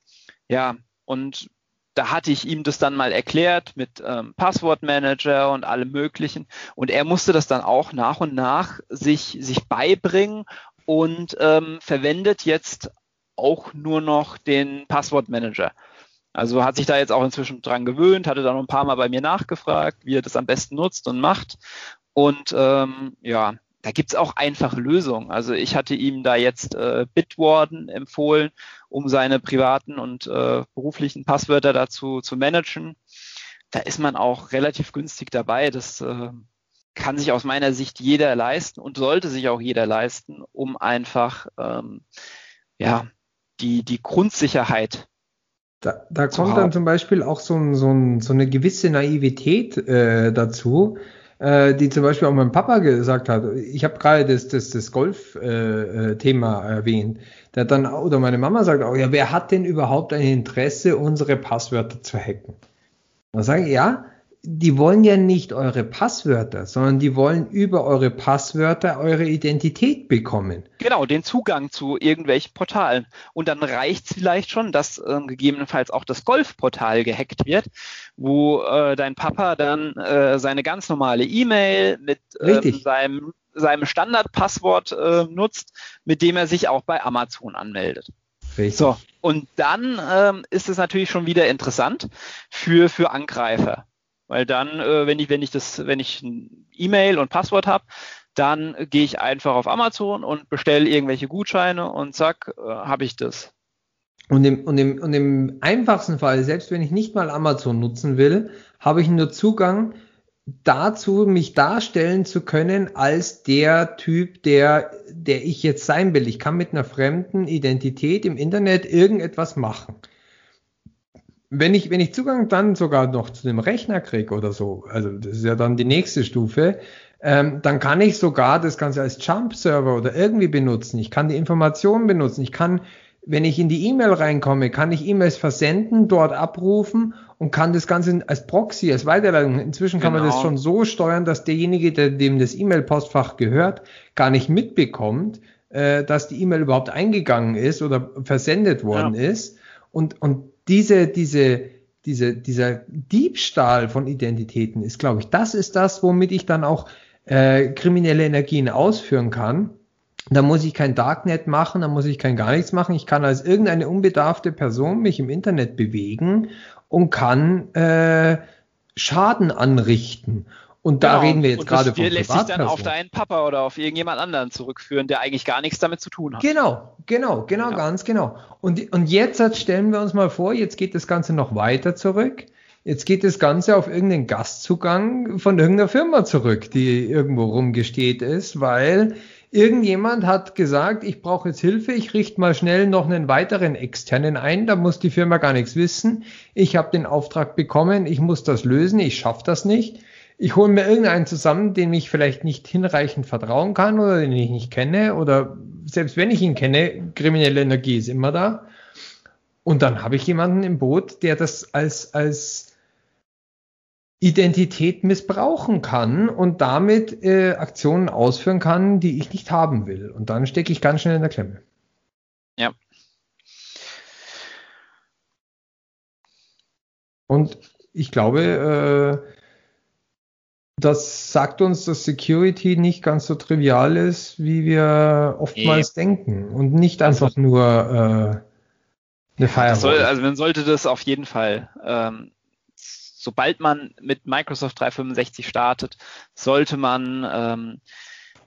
ja, und da hatte ich ihm das dann mal erklärt mit ähm, Passwortmanager und allem Möglichen. Und er musste das dann auch nach und nach sich, sich beibringen und ähm, verwendet jetzt auch nur noch den Passwortmanager. Also hat sich da jetzt auch inzwischen dran gewöhnt, hatte da noch ein paar Mal bei mir nachgefragt, wie er das am besten nutzt und macht. Und ähm, ja, da gibt's auch einfache Lösungen. Also ich hatte ihm da jetzt äh, Bitwarden empfohlen, um seine privaten und äh, beruflichen Passwörter dazu zu managen. Da ist man auch relativ günstig dabei. Das äh, kann sich aus meiner Sicht jeder leisten und sollte sich auch jeder leisten, um einfach ähm, ja die die Grundsicherheit da, da kommt dann zum Beispiel auch so, ein, so, ein, so eine gewisse Naivität äh, dazu, äh, die zum Beispiel auch mein Papa gesagt hat. Ich habe gerade das, das, das Golf-Thema äh, erwähnt. Der dann, oder meine Mama sagt auch, ja, wer hat denn überhaupt ein Interesse, unsere Passwörter zu hacken? Dann sage ich, ja, die wollen ja nicht eure Passwörter, sondern die wollen über eure Passwörter eure Identität bekommen. Genau, den Zugang zu irgendwelchen Portalen. Und dann reicht es vielleicht schon, dass äh, gegebenenfalls auch das Golfportal gehackt wird, wo äh, dein Papa dann äh, seine ganz normale E-Mail mit ähm, seinem, seinem Standardpasswort äh, nutzt, mit dem er sich auch bei Amazon anmeldet. Richtig. So, und dann ähm, ist es natürlich schon wieder interessant für, für Angreifer. Weil dann, äh, wenn ich, wenn ich das, wenn ich ein E-Mail und Passwort habe, dann gehe ich einfach auf Amazon und bestelle irgendwelche Gutscheine und zack, äh, habe ich das. Und im, und, im, und im einfachsten Fall, selbst wenn ich nicht mal Amazon nutzen will, habe ich nur Zugang dazu, mich darstellen zu können als der Typ, der, der ich jetzt sein will. Ich kann mit einer fremden Identität im Internet irgendetwas machen wenn ich, wenn ich Zugang dann sogar noch zu dem Rechner kriege oder so, also das ist ja dann die nächste Stufe, ähm, dann kann ich sogar das Ganze als Jump-Server oder irgendwie benutzen. Ich kann die Informationen benutzen. Ich kann, wenn ich in die E-Mail reinkomme, kann ich E-Mails versenden, dort abrufen und kann das Ganze als Proxy, als Weiterleitung. Inzwischen kann genau. man das genau. schon so steuern, dass derjenige, der dem das E-Mail-Postfach gehört, gar nicht mitbekommt, äh, dass die E-Mail überhaupt eingegangen ist oder versendet worden ja. ist. Und, und diese, diese, diese, dieser Diebstahl von Identitäten ist, glaube ich, das ist das, womit ich dann auch äh, kriminelle Energien ausführen kann. Da muss ich kein Darknet machen, da muss ich kein gar nichts machen. Ich kann als irgendeine unbedarfte Person mich im Internet bewegen und kann äh, Schaden anrichten. Und da genau. reden wir jetzt gerade von lässt sich dann auf deinen Papa oder auf irgendjemand anderen zurückführen, der eigentlich gar nichts damit zu tun hat. Genau, genau, genau, ja. ganz genau. Und, und jetzt stellen wir uns mal vor, jetzt geht das Ganze noch weiter zurück. Jetzt geht das Ganze auf irgendeinen Gastzugang von irgendeiner Firma zurück, die irgendwo rumgesteht ist, weil irgendjemand hat gesagt, ich brauche jetzt Hilfe, ich richte mal schnell noch einen weiteren externen ein, da muss die Firma gar nichts wissen. Ich habe den Auftrag bekommen, ich muss das lösen, ich schaffe das nicht ich hole mir irgendeinen zusammen, dem ich vielleicht nicht hinreichend vertrauen kann oder den ich nicht kenne oder selbst wenn ich ihn kenne, kriminelle Energie ist immer da. Und dann habe ich jemanden im Boot, der das als, als Identität missbrauchen kann und damit äh, Aktionen ausführen kann, die ich nicht haben will. Und dann stecke ich ganz schnell in der Klemme. Ja. Und ich glaube, äh, das sagt uns, dass Security nicht ganz so trivial ist, wie wir oftmals nee. denken und nicht einfach nur äh, eine Firewall. Soll, also man sollte das auf jeden Fall, ähm, sobald man mit Microsoft 365 startet, sollte man ähm,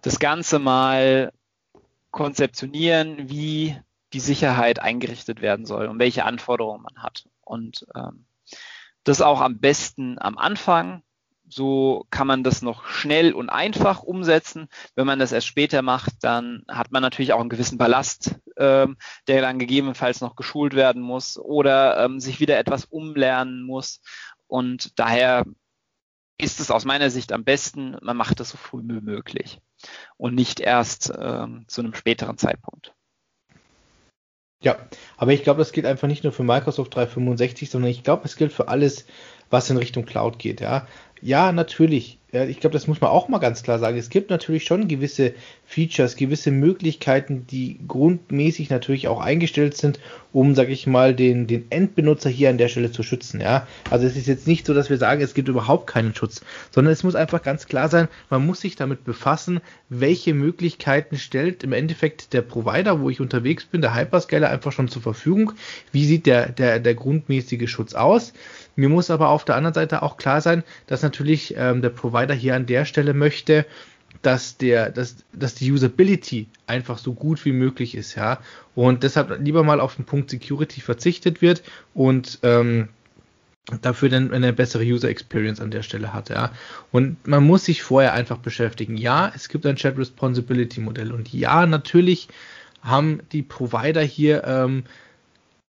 das Ganze mal konzeptionieren, wie die Sicherheit eingerichtet werden soll und welche Anforderungen man hat. Und ähm, das auch am besten am Anfang so kann man das noch schnell und einfach umsetzen. Wenn man das erst später macht, dann hat man natürlich auch einen gewissen Ballast, ähm, der dann gegebenenfalls noch geschult werden muss oder ähm, sich wieder etwas umlernen muss. Und daher ist es aus meiner Sicht am besten, man macht das so früh wie möglich und nicht erst ähm, zu einem späteren Zeitpunkt. Ja, aber ich glaube, das gilt einfach nicht nur für Microsoft 365, sondern ich glaube, es gilt für alles, was in Richtung Cloud geht. Ja, ja natürlich ich glaube, das muss man auch mal ganz klar sagen. Es gibt natürlich schon gewisse Features, gewisse Möglichkeiten, die grundmäßig natürlich auch eingestellt sind, um, sage ich mal, den, den Endbenutzer hier an der Stelle zu schützen. Ja, also es ist jetzt nicht so, dass wir sagen, es gibt überhaupt keinen Schutz, sondern es muss einfach ganz klar sein, man muss sich damit befassen, welche Möglichkeiten stellt im Endeffekt der Provider, wo ich unterwegs bin, der Hyperscaler einfach schon zur Verfügung. Wie sieht der, der, der grundmäßige Schutz aus? Mir muss aber auf der anderen Seite auch klar sein, dass natürlich ähm, der Provider hier an der Stelle möchte, dass der, dass, dass die Usability einfach so gut wie möglich ist, ja. Und deshalb lieber mal auf den Punkt Security verzichtet wird und ähm, dafür dann eine bessere User Experience an der Stelle hat, ja. Und man muss sich vorher einfach beschäftigen. Ja, es gibt ein Chat Responsibility Modell und ja, natürlich haben die Provider hier ähm,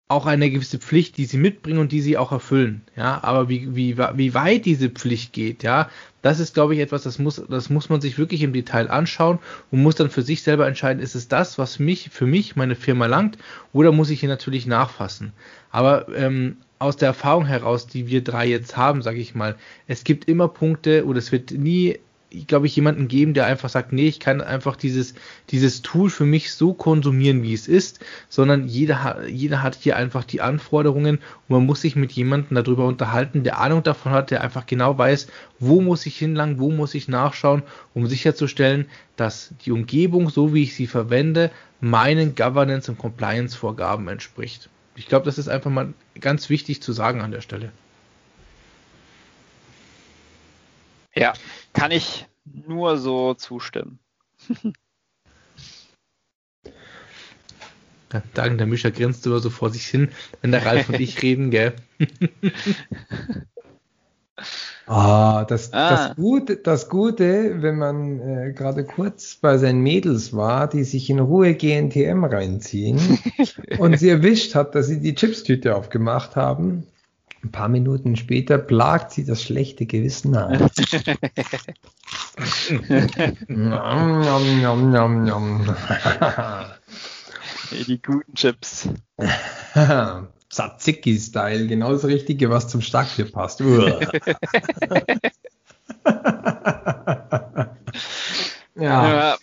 auch eine gewisse Pflicht, die sie mitbringen und die sie auch erfüllen. Ja, aber wie, wie, wie weit diese Pflicht geht, ja, das ist, glaube ich, etwas, das muss, das muss man sich wirklich im Detail anschauen und muss dann für sich selber entscheiden, ist es das, was mich, für mich, meine Firma langt, oder muss ich hier natürlich nachfassen. Aber ähm, aus der Erfahrung heraus, die wir drei jetzt haben, sage ich mal, es gibt immer Punkte oder es wird nie glaube ich, jemanden geben, der einfach sagt, nee, ich kann einfach dieses, dieses Tool für mich so konsumieren, wie es ist, sondern jeder, jeder hat hier einfach die Anforderungen und man muss sich mit jemandem darüber unterhalten, der Ahnung davon hat, der einfach genau weiß, wo muss ich hinlangen, wo muss ich nachschauen, um sicherzustellen, dass die Umgebung, so wie ich sie verwende, meinen Governance- und Compliance-Vorgaben entspricht. Ich glaube, das ist einfach mal ganz wichtig zu sagen an der Stelle. Ja, kann ich nur so zustimmen. Ja, Dagen, der Mischer grinst immer so vor sich hin, wenn der Ralf und ich reden, gell? (laughs) Ah, das, ah. Das, Gute, das Gute, wenn man äh, gerade kurz bei seinen Mädels war, die sich in Ruhe GNTM reinziehen (laughs) und sie erwischt hat, dass sie die Chipstüte aufgemacht haben, ein paar Minuten später plagt sie das schlechte Gewissen nach. nom, nom, nom, nom, Die guten Chips. (laughs) Tzatziki-Style, genau das Richtige, was zum Starkbier passt. (laughs) ja. ja.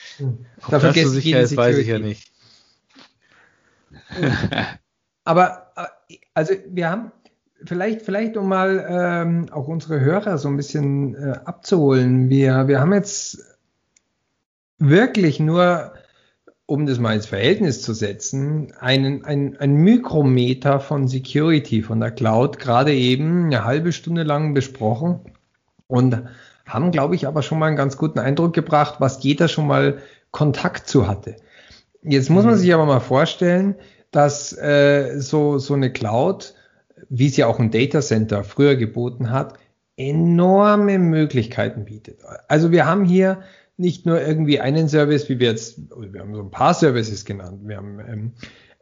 Da vergesst du sicher ist, weiß ich ja nicht. Aber, also wir haben vielleicht, vielleicht um mal ähm, auch unsere Hörer so ein bisschen äh, abzuholen. Wir, wir haben jetzt wirklich nur, um das mal ins Verhältnis zu setzen, einen, ein, ein Mikrometer von Security von der Cloud gerade eben eine halbe Stunde lang besprochen und haben, glaube ich, aber schon mal einen ganz guten Eindruck gebracht, was jeder schon mal Kontakt zu hatte. Jetzt muss man mhm. sich aber mal vorstellen, dass äh, so, so eine Cloud wie sie auch ein Data Center früher geboten hat, enorme Möglichkeiten bietet. Also wir haben hier nicht nur irgendwie einen Service, wie wir jetzt, wir haben so ein paar Services genannt. Wir haben ähm,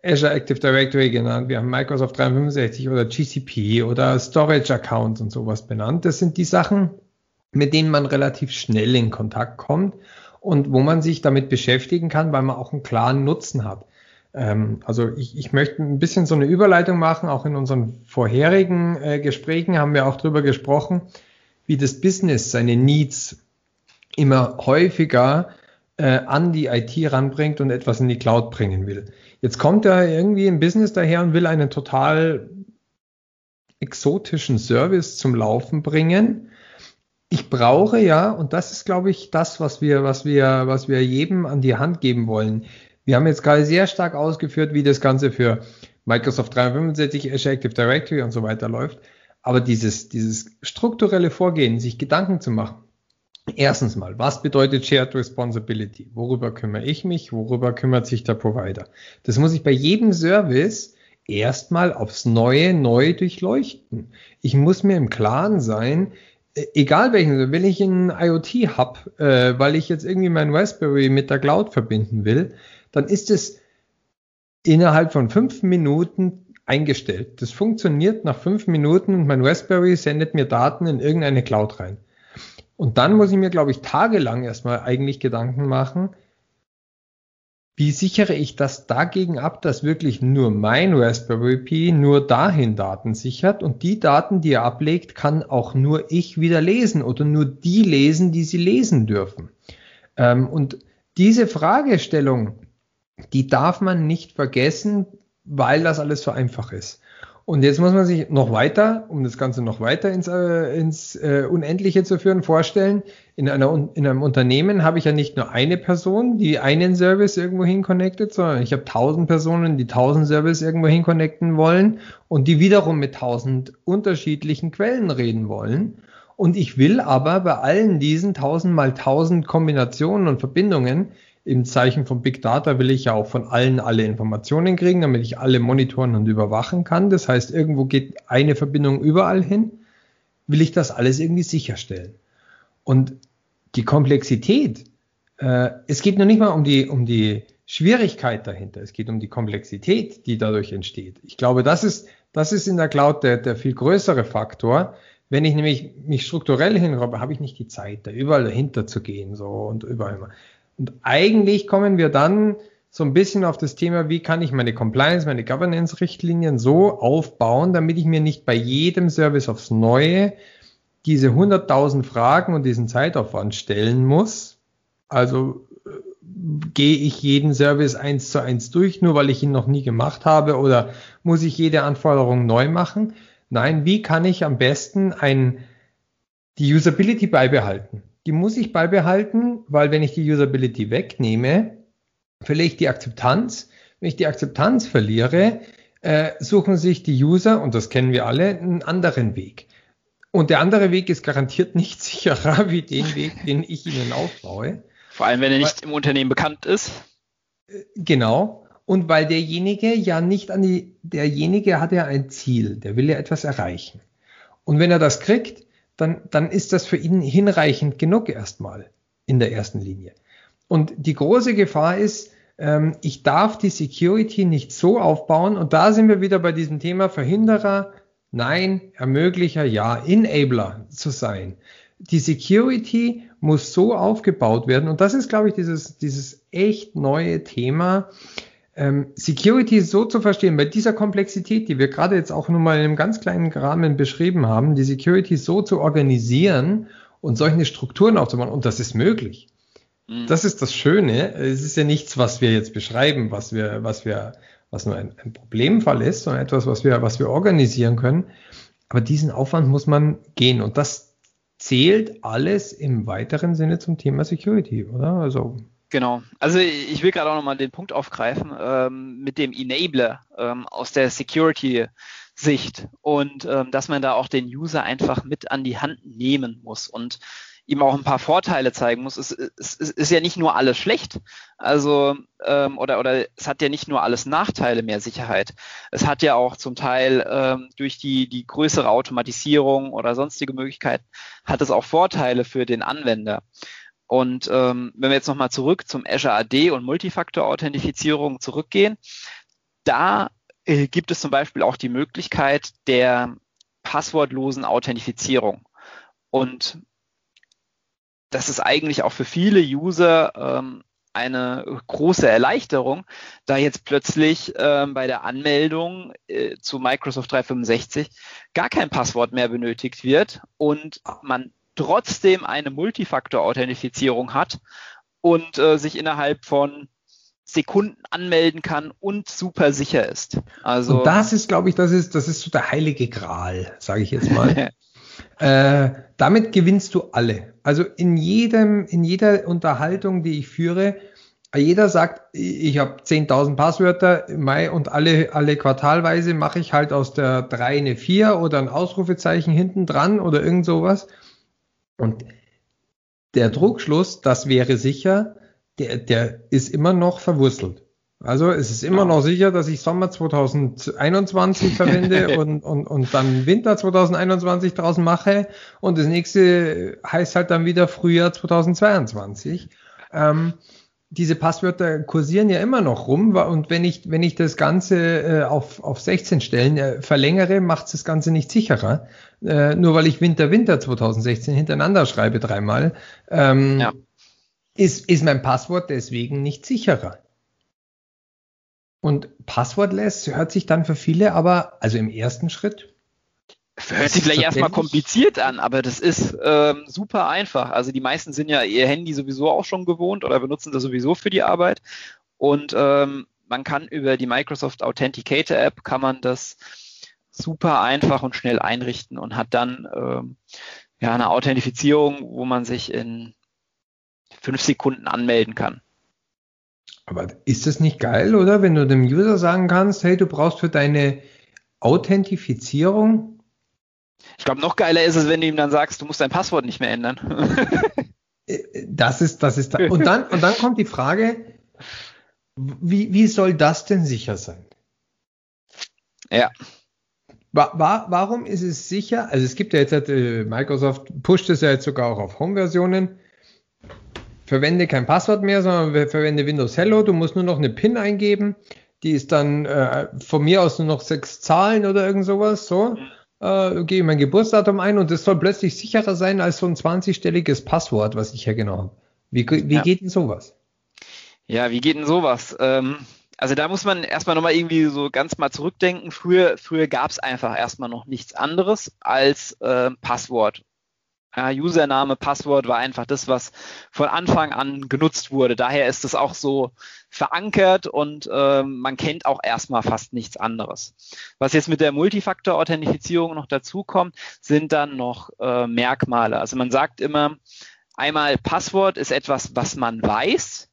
Azure Active Directory genannt, wir haben Microsoft 365 oder GCP oder Storage Accounts und sowas benannt. Das sind die Sachen, mit denen man relativ schnell in Kontakt kommt und wo man sich damit beschäftigen kann, weil man auch einen klaren Nutzen hat. Ähm, also ich, ich möchte ein bisschen so eine Überleitung machen. Auch in unseren vorherigen äh, Gesprächen haben wir auch drüber gesprochen. wie das Business seine Needs immer häufiger äh, an die IT ranbringt und etwas in die Cloud bringen will. Jetzt kommt er irgendwie im Business daher und will einen total exotischen Service zum Laufen bringen. Ich brauche ja, und das ist, glaube ich, das, was wir, was wir, was wir jedem an die Hand geben wollen. Wir haben jetzt gerade sehr stark ausgeführt, wie das Ganze für Microsoft 365, Azure Active Directory und so weiter läuft. Aber dieses, dieses strukturelle Vorgehen, sich Gedanken zu machen. Erstens mal, was bedeutet Shared Responsibility? Worüber kümmere ich mich? Worüber kümmert sich der Provider? Das muss ich bei jedem Service erstmal aufs Neue neu durchleuchten. Ich muss mir im Klaren sein, e, egal welchen, wenn ich einen IoT habe, äh, weil ich jetzt irgendwie mein Raspberry mit der Cloud verbinden will, dann ist es innerhalb von fünf Minuten eingestellt. Das funktioniert nach fünf Minuten und mein Raspberry sendet mir Daten in irgendeine Cloud rein. Und dann muss ich mir, glaube ich, tagelang erstmal eigentlich Gedanken machen, wie sichere ich das dagegen ab, dass wirklich nur mein Raspberry Pi nur dahin Daten sichert und die Daten, die er ablegt, kann auch nur ich wieder lesen oder nur die lesen, die sie lesen dürfen. Ähm, und diese Fragestellung, die darf man nicht vergessen, weil das alles so einfach ist. Und jetzt muss man sich noch weiter, um das Ganze noch weiter ins, äh, ins äh, Unendliche zu führen, vorstellen, in, einer, in einem Unternehmen habe ich ja nicht nur eine Person, die einen Service irgendwo hin connectet, sondern ich habe tausend Personen, die tausend Service irgendwo hin connecten wollen und die wiederum mit tausend unterschiedlichen Quellen reden wollen. Und ich will aber bei allen diesen tausend mal tausend Kombinationen und Verbindungen im Zeichen von Big Data will ich ja auch von allen alle Informationen kriegen, damit ich alle monitoren und überwachen kann. Das heißt, irgendwo geht eine Verbindung überall hin. Will ich das alles irgendwie sicherstellen? Und die Komplexität, äh, es geht noch nicht mal um die, um die Schwierigkeit dahinter. Es geht um die Komplexität, die dadurch entsteht. Ich glaube, das ist, das ist in der Cloud der, der viel größere Faktor. Wenn ich nämlich mich strukturell hinrobe, habe ich nicht die Zeit, da überall dahinter zu gehen, so und überall immer. Und eigentlich kommen wir dann so ein bisschen auf das Thema, wie kann ich meine Compliance, meine Governance-Richtlinien so aufbauen, damit ich mir nicht bei jedem Service aufs Neue diese 100.000 Fragen und diesen Zeitaufwand stellen muss. Also äh, gehe ich jeden Service eins zu eins durch, nur weil ich ihn noch nie gemacht habe oder muss ich jede Anforderung neu machen? Nein, wie kann ich am besten ein, die Usability beibehalten? Die muss ich beibehalten, weil wenn ich die Usability wegnehme, verliere ich die Akzeptanz. Wenn ich die Akzeptanz verliere, äh, suchen sich die User, und das kennen wir alle, einen anderen Weg. Und der andere Weg ist garantiert nicht (laughs) sicherer wie den Weg, den ich ihnen aufbaue. Vor allem, wenn er nicht weil, im Unternehmen bekannt ist. Äh, genau. Und weil derjenige ja nicht an die, derjenige hat ja ein Ziel, der will ja etwas erreichen. Und wenn er das kriegt, dann, dann ist das für ihn hinreichend genug erstmal in der ersten Linie. Und die große Gefahr ist, ähm, ich darf die Security nicht so aufbauen, und da sind wir wieder bei diesem Thema Verhinderer, nein, Ermöglicher, ja, Enabler zu sein. Die Security muss so aufgebaut werden, und das ist, glaube ich, dieses, dieses echt neue Thema, ähm, Security so zu verstehen, bei dieser Komplexität, die wir gerade jetzt auch nur mal in einem ganz kleinen Rahmen beschrieben haben, die Security so zu organisieren und solche Strukturen aufzubauen, und das ist möglich. Mhm. Das ist das Schöne. Es ist ja nichts, was wir jetzt beschreiben, was wir, was wir, was nur ein, ein Problemfall ist, sondern etwas, was wir, was wir organisieren können. Aber diesen Aufwand muss man gehen und das zählt alles im weiteren Sinne zum Thema Security, oder? Also Genau. Also ich will gerade auch nochmal den Punkt aufgreifen ähm, mit dem Enabler ähm, aus der Security-Sicht und ähm, dass man da auch den User einfach mit an die Hand nehmen muss und ihm auch ein paar Vorteile zeigen muss. Es, es, es ist ja nicht nur alles schlecht, also ähm, oder oder es hat ja nicht nur alles Nachteile mehr Sicherheit. Es hat ja auch zum Teil ähm, durch die die größere Automatisierung oder sonstige Möglichkeiten hat es auch Vorteile für den Anwender. Und ähm, wenn wir jetzt nochmal zurück zum Azure AD und Multifaktor-Authentifizierung zurückgehen, da äh, gibt es zum Beispiel auch die Möglichkeit der passwortlosen Authentifizierung. Und das ist eigentlich auch für viele User ähm, eine große Erleichterung, da jetzt plötzlich ähm, bei der Anmeldung äh, zu Microsoft 365 gar kein Passwort mehr benötigt wird und man trotzdem eine Multifaktor-Authentifizierung hat und äh, sich innerhalb von Sekunden anmelden kann und super sicher ist. Also und das ist, glaube ich, das ist, das ist so der heilige Gral, sage ich jetzt mal. (laughs) äh, damit gewinnst du alle. Also in jedem, in jeder Unterhaltung, die ich führe, jeder sagt, ich habe 10.000 Passwörter Mai und alle, alle quartalweise mache ich halt aus der 3 eine 4 oder ein Ausrufezeichen hinten dran oder irgend sowas. Und der Druckschluss, das wäre sicher, der, der ist immer noch verwurzelt. Also es ist immer noch sicher, dass ich Sommer 2021 verwende (laughs) und, und, und dann Winter 2021 draußen mache und das nächste heißt halt dann wieder Frühjahr 2022. Ähm, diese Passwörter kursieren ja immer noch rum und wenn ich, wenn ich das Ganze äh, auf, auf 16 Stellen äh, verlängere, macht es das Ganze nicht sicherer. Äh, nur weil ich Winter, Winter 2016 hintereinander schreibe dreimal, ähm, ja. ist, ist mein Passwort deswegen nicht sicherer. Und Passwortless hört sich dann für viele aber, also im ersten Schritt, Hört sich vielleicht erstmal kompliziert an, aber das ist ähm, super einfach. Also die meisten sind ja ihr Handy sowieso auch schon gewohnt oder benutzen das sowieso für die Arbeit. Und ähm, man kann über die Microsoft Authenticator App kann man das super einfach und schnell einrichten und hat dann ähm, ja eine Authentifizierung, wo man sich in fünf Sekunden anmelden kann. Aber ist das nicht geil, oder? Wenn du dem User sagen kannst, hey, du brauchst für deine Authentifizierung ich glaube, noch geiler ist es, wenn du ihm dann sagst, du musst dein Passwort nicht mehr ändern. Äh, das ist, das ist, da. und dann, und dann kommt die Frage, wie, wie soll das denn sicher sein? Ja. Wa wa warum ist es sicher? Also es gibt ja jetzt, äh, Microsoft pusht es ja jetzt sogar auch auf Home-Versionen. Verwende kein Passwort mehr, sondern verwende Windows Hello. Du musst nur noch eine PIN eingeben. Die ist dann äh, von mir aus nur noch sechs Zahlen oder irgend sowas. So. Mhm äh, gebe mein Geburtsdatum ein und es soll plötzlich sicherer sein als so ein 20-stelliges Passwort, was ich hergenommen habe. Wie, wie ja. geht denn sowas? Ja, wie geht denn sowas? Ähm, also da muss man erstmal nochmal irgendwie so ganz mal zurückdenken. Früher, früher gab es einfach erstmal noch nichts anderes als äh, Passwort. Ja, Username, Passwort war einfach das, was von Anfang an genutzt wurde. Daher ist es auch so verankert und äh, man kennt auch erstmal fast nichts anderes. Was jetzt mit der Multifaktor-Authentifizierung noch dazu kommt, sind dann noch äh, Merkmale. Also man sagt immer, einmal Passwort ist etwas, was man weiß.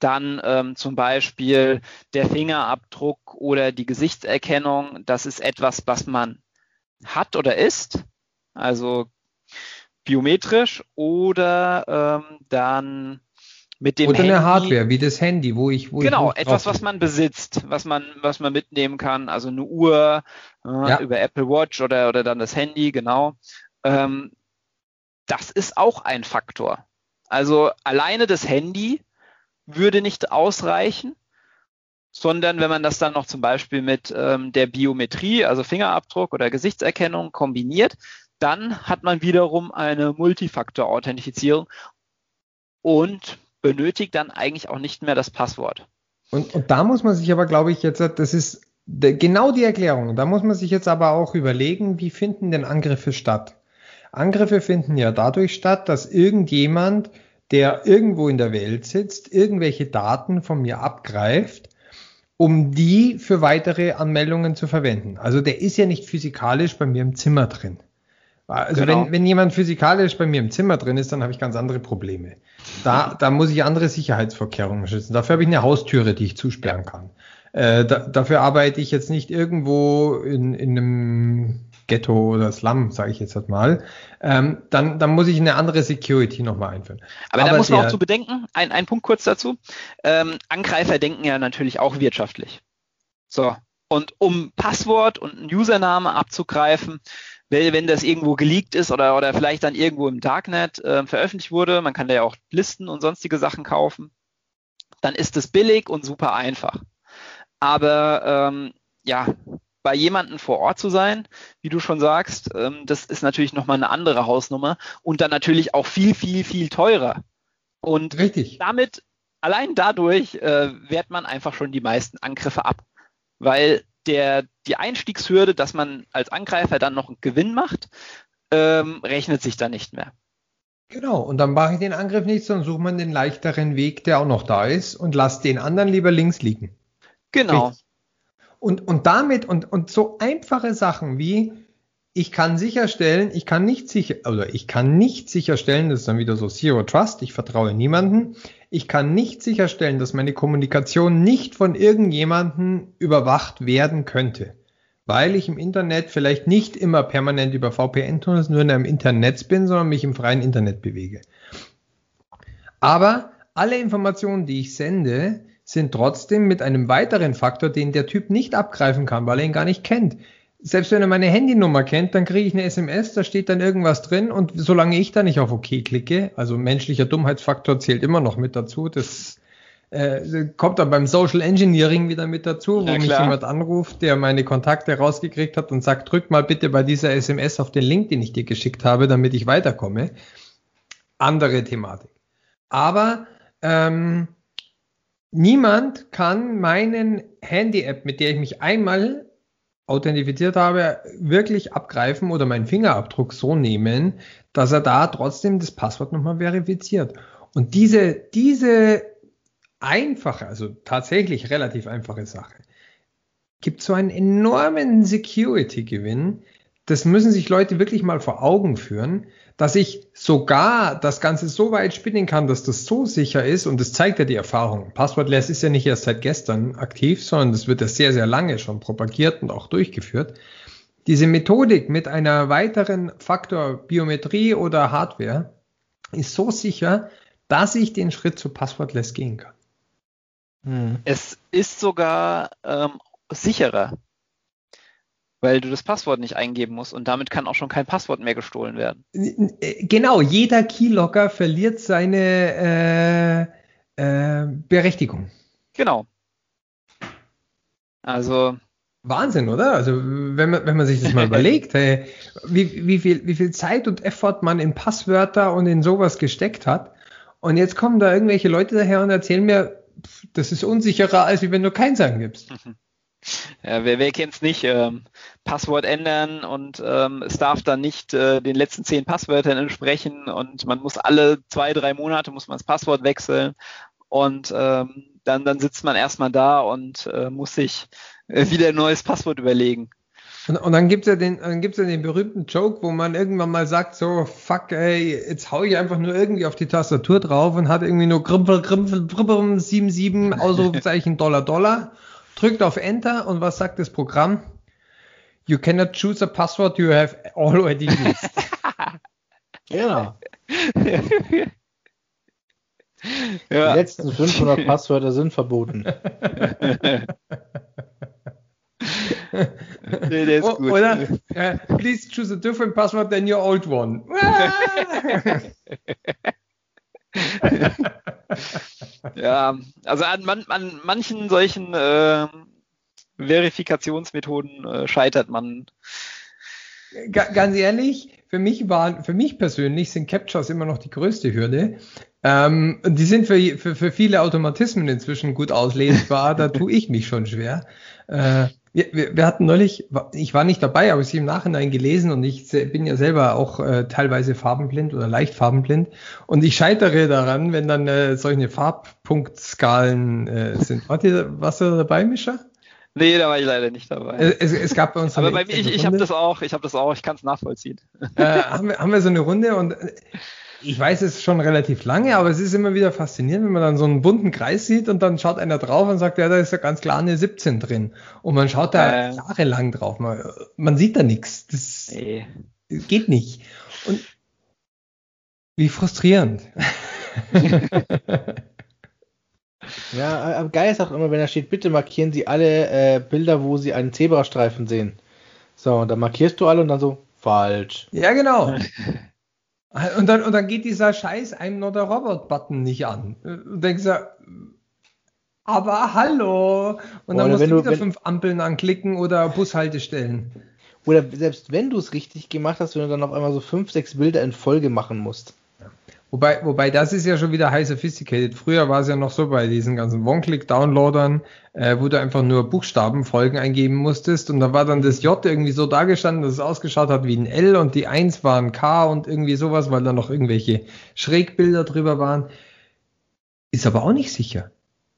Dann ähm, zum Beispiel der Fingerabdruck oder die Gesichtserkennung, das ist etwas, was man hat oder ist. Also biometrisch oder ähm, dann mit dem oder Handy. eine Hardware wie das Handy, wo ich wo genau ich etwas, was man besitzt, was man was man mitnehmen kann, also eine Uhr äh, ja. über Apple Watch oder oder dann das Handy, genau. Ähm, das ist auch ein Faktor. Also alleine das Handy würde nicht ausreichen, sondern wenn man das dann noch zum Beispiel mit ähm, der Biometrie, also Fingerabdruck oder Gesichtserkennung kombiniert, dann hat man wiederum eine Multifaktor-Authentifizierung und benötigt dann eigentlich auch nicht mehr das Passwort. Und, und da muss man sich aber, glaube ich, jetzt, das ist genau die Erklärung. Da muss man sich jetzt aber auch überlegen, wie finden denn Angriffe statt? Angriffe finden ja dadurch statt, dass irgendjemand, der irgendwo in der Welt sitzt, irgendwelche Daten von mir abgreift, um die für weitere Anmeldungen zu verwenden. Also der ist ja nicht physikalisch bei mir im Zimmer drin. Also genau. wenn, wenn jemand physikalisch bei mir im Zimmer drin ist, dann habe ich ganz andere Probleme. Da, da muss ich andere Sicherheitsvorkehrungen schützen. Dafür habe ich eine Haustüre, die ich zusperren kann. Äh, da, dafür arbeite ich jetzt nicht irgendwo in, in einem Ghetto oder Slum, sage ich jetzt halt mal. Ähm, dann, dann muss ich eine andere Security nochmal einführen. Aber, Aber da muss man auch zu bedenken, ein, ein Punkt kurz dazu. Ähm, Angreifer denken ja natürlich auch wirtschaftlich. So. Und um Passwort und einen Username abzugreifen, wenn das irgendwo geleakt ist oder, oder vielleicht dann irgendwo im Darknet äh, veröffentlicht wurde, man kann da ja auch Listen und sonstige Sachen kaufen, dann ist es billig und super einfach. Aber ähm, ja, bei jemandem vor Ort zu sein, wie du schon sagst, ähm, das ist natürlich nochmal eine andere Hausnummer und dann natürlich auch viel, viel, viel teurer. Und Richtig. damit, allein dadurch, äh, wehrt man einfach schon die meisten Angriffe ab. Weil der, die Einstiegshürde, dass man als Angreifer dann noch einen Gewinn macht, ähm, rechnet sich da nicht mehr. Genau, und dann mache ich den Angriff nicht, sondern suche man den leichteren Weg, der auch noch da ist und lasse den anderen lieber links liegen. Genau. Und, und damit, und, und so einfache Sachen wie, ich kann sicherstellen, ich kann nicht sicher, oder ich kann nicht sicherstellen, das ist dann wieder so Zero Trust, ich vertraue niemanden, ich kann nicht sicherstellen, dass meine Kommunikation nicht von irgendjemanden überwacht werden könnte weil ich im Internet vielleicht nicht immer permanent über VPN-Tunnels nur in einem Internet bin, sondern mich im freien Internet bewege. Aber alle Informationen, die ich sende, sind trotzdem mit einem weiteren Faktor, den der Typ nicht abgreifen kann, weil er ihn gar nicht kennt. Selbst wenn er meine Handynummer kennt, dann kriege ich eine SMS, da steht dann irgendwas drin und solange ich da nicht auf OK klicke, also menschlicher Dummheitsfaktor zählt immer noch mit dazu, das äh, kommt dann beim Social Engineering wieder mit dazu, wo mich jemand anruft, der meine Kontakte rausgekriegt hat und sagt, drück mal bitte bei dieser SMS auf den Link, den ich dir geschickt habe, damit ich weiterkomme. Andere Thematik. Aber ähm, niemand kann meinen Handy-App, mit der ich mich einmal authentifiziert habe, wirklich abgreifen oder meinen Fingerabdruck so nehmen, dass er da trotzdem das Passwort nochmal verifiziert. Und diese, diese einfache, also tatsächlich relativ einfache Sache, gibt so einen enormen Security-Gewinn. Das müssen sich Leute wirklich mal vor Augen führen, dass ich sogar das Ganze so weit spinnen kann, dass das so sicher ist und das zeigt ja die Erfahrung. Passwortless ist ja nicht erst seit gestern aktiv, sondern das wird ja sehr, sehr lange schon propagiert und auch durchgeführt. Diese Methodik mit einer weiteren Faktor Biometrie oder Hardware ist so sicher, dass ich den Schritt zu Passwortless gehen kann. Hm. Es ist sogar ähm, sicherer, weil du das Passwort nicht eingeben musst und damit kann auch schon kein Passwort mehr gestohlen werden. Genau, jeder Keylogger verliert seine äh, äh, Berechtigung. Genau. Also. Wahnsinn, oder? Also, wenn man, wenn man sich das mal (laughs) überlegt, hey, wie, wie, viel, wie viel Zeit und Effort man in Passwörter und in sowas gesteckt hat. Und jetzt kommen da irgendwelche Leute daher und erzählen mir, das ist unsicherer, als wenn du keins angibst. Ja, wer, wer kennt es nicht? Ähm, Passwort ändern und ähm, es darf dann nicht äh, den letzten zehn Passwörtern entsprechen und man muss alle zwei, drei Monate muss man das Passwort wechseln und ähm, dann, dann sitzt man erstmal da und äh, muss sich äh, wieder ein neues Passwort überlegen. Und, und dann gibt's ja den, ja den berühmten Joke, wo man irgendwann mal sagt, so, fuck, ey, jetzt hau ich einfach nur irgendwie auf die Tastatur drauf und hat irgendwie nur Grimpel, Grimpel, Grimpel, 77, Ausrufezeichen, Dollar, Dollar, drückt auf Enter und was sagt das Programm? You cannot choose a password you have already used. genau. (laughs) (laughs) Ja. Die letzten 500 Passwörter sind verboten. (laughs) nee, der ist oh, gut. Oder? Uh, please choose a different password than your old one. Ja, also an, man, an manchen solchen äh, Verifikationsmethoden äh, scheitert man. G ganz ehrlich, für mich waren, für mich persönlich sind Captures immer noch die größte Hürde. Ähm, die sind für, für, für viele Automatismen inzwischen gut auslesbar, da tue ich mich schon schwer. Äh, wir, wir, hatten neulich, ich war nicht dabei, aber ich habe im Nachhinein gelesen und ich bin ja selber auch äh, teilweise farbenblind oder leicht farbenblind und ich scheitere daran, wenn dann äh, solche Farbpunktskalen äh, sind. Wart ihr, warst du dabei, Mischa? Nee, da war ich leider nicht dabei. Es, es gab bei uns Aber bei mir, ich, ich habe das auch, ich habe das auch, ich kann es nachvollziehen. Äh, haben, wir, haben wir so eine Runde und äh, ich weiß es schon relativ lange, aber es ist immer wieder faszinierend, wenn man dann so einen bunten Kreis sieht und dann schaut einer drauf und sagt, ja, da ist ja ganz klar eine 17 drin. Und man schaut da äh. jahrelang drauf. Man, man sieht da nichts. Das nee. geht nicht. Und wie frustrierend. (laughs) ja, geil ist auch immer, wenn da steht, bitte markieren Sie alle äh, Bilder, wo Sie einen Zebrastreifen sehen. So, und dann markierst du alle und dann so, falsch. Ja, genau. (laughs) Und dann, und dann geht dieser scheiß I'm not a Robot-Button nicht an. Und denkst du, aber hallo. Und dann oder musst du wieder wenn, fünf Ampeln anklicken oder Bushaltestellen. Oder selbst wenn du es richtig gemacht hast, wenn du dann auf einmal so fünf, sechs Bilder in Folge machen musst. Wobei, wobei das ist ja schon wieder high sophisticated. Früher war es ja noch so bei diesen ganzen One-Click-Downloadern, äh, wo du einfach nur Buchstabenfolgen eingeben musstest und da war dann das J irgendwie so dargestanden, dass es ausgeschaut hat wie ein L und die 1 war ein K und irgendwie sowas, weil da noch irgendwelche Schrägbilder drüber waren. Ist aber auch nicht sicher,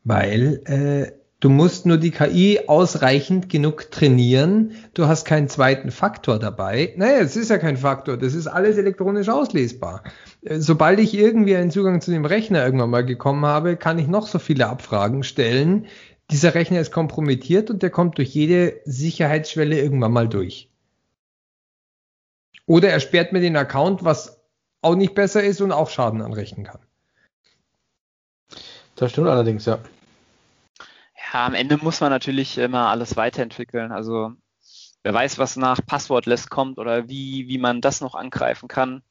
weil äh, Du musst nur die KI ausreichend genug trainieren. Du hast keinen zweiten Faktor dabei. Naja, es ist ja kein Faktor. Das ist alles elektronisch auslesbar. Sobald ich irgendwie einen Zugang zu dem Rechner irgendwann mal gekommen habe, kann ich noch so viele Abfragen stellen. Dieser Rechner ist kompromittiert und der kommt durch jede Sicherheitsschwelle irgendwann mal durch. Oder er sperrt mir den Account, was auch nicht besser ist und auch Schaden anrichten kann. Das stimmt allerdings, ja. Ja, am Ende muss man natürlich immer alles weiterentwickeln. Also wer weiß, was nach Passwortless kommt oder wie, wie man das noch angreifen kann.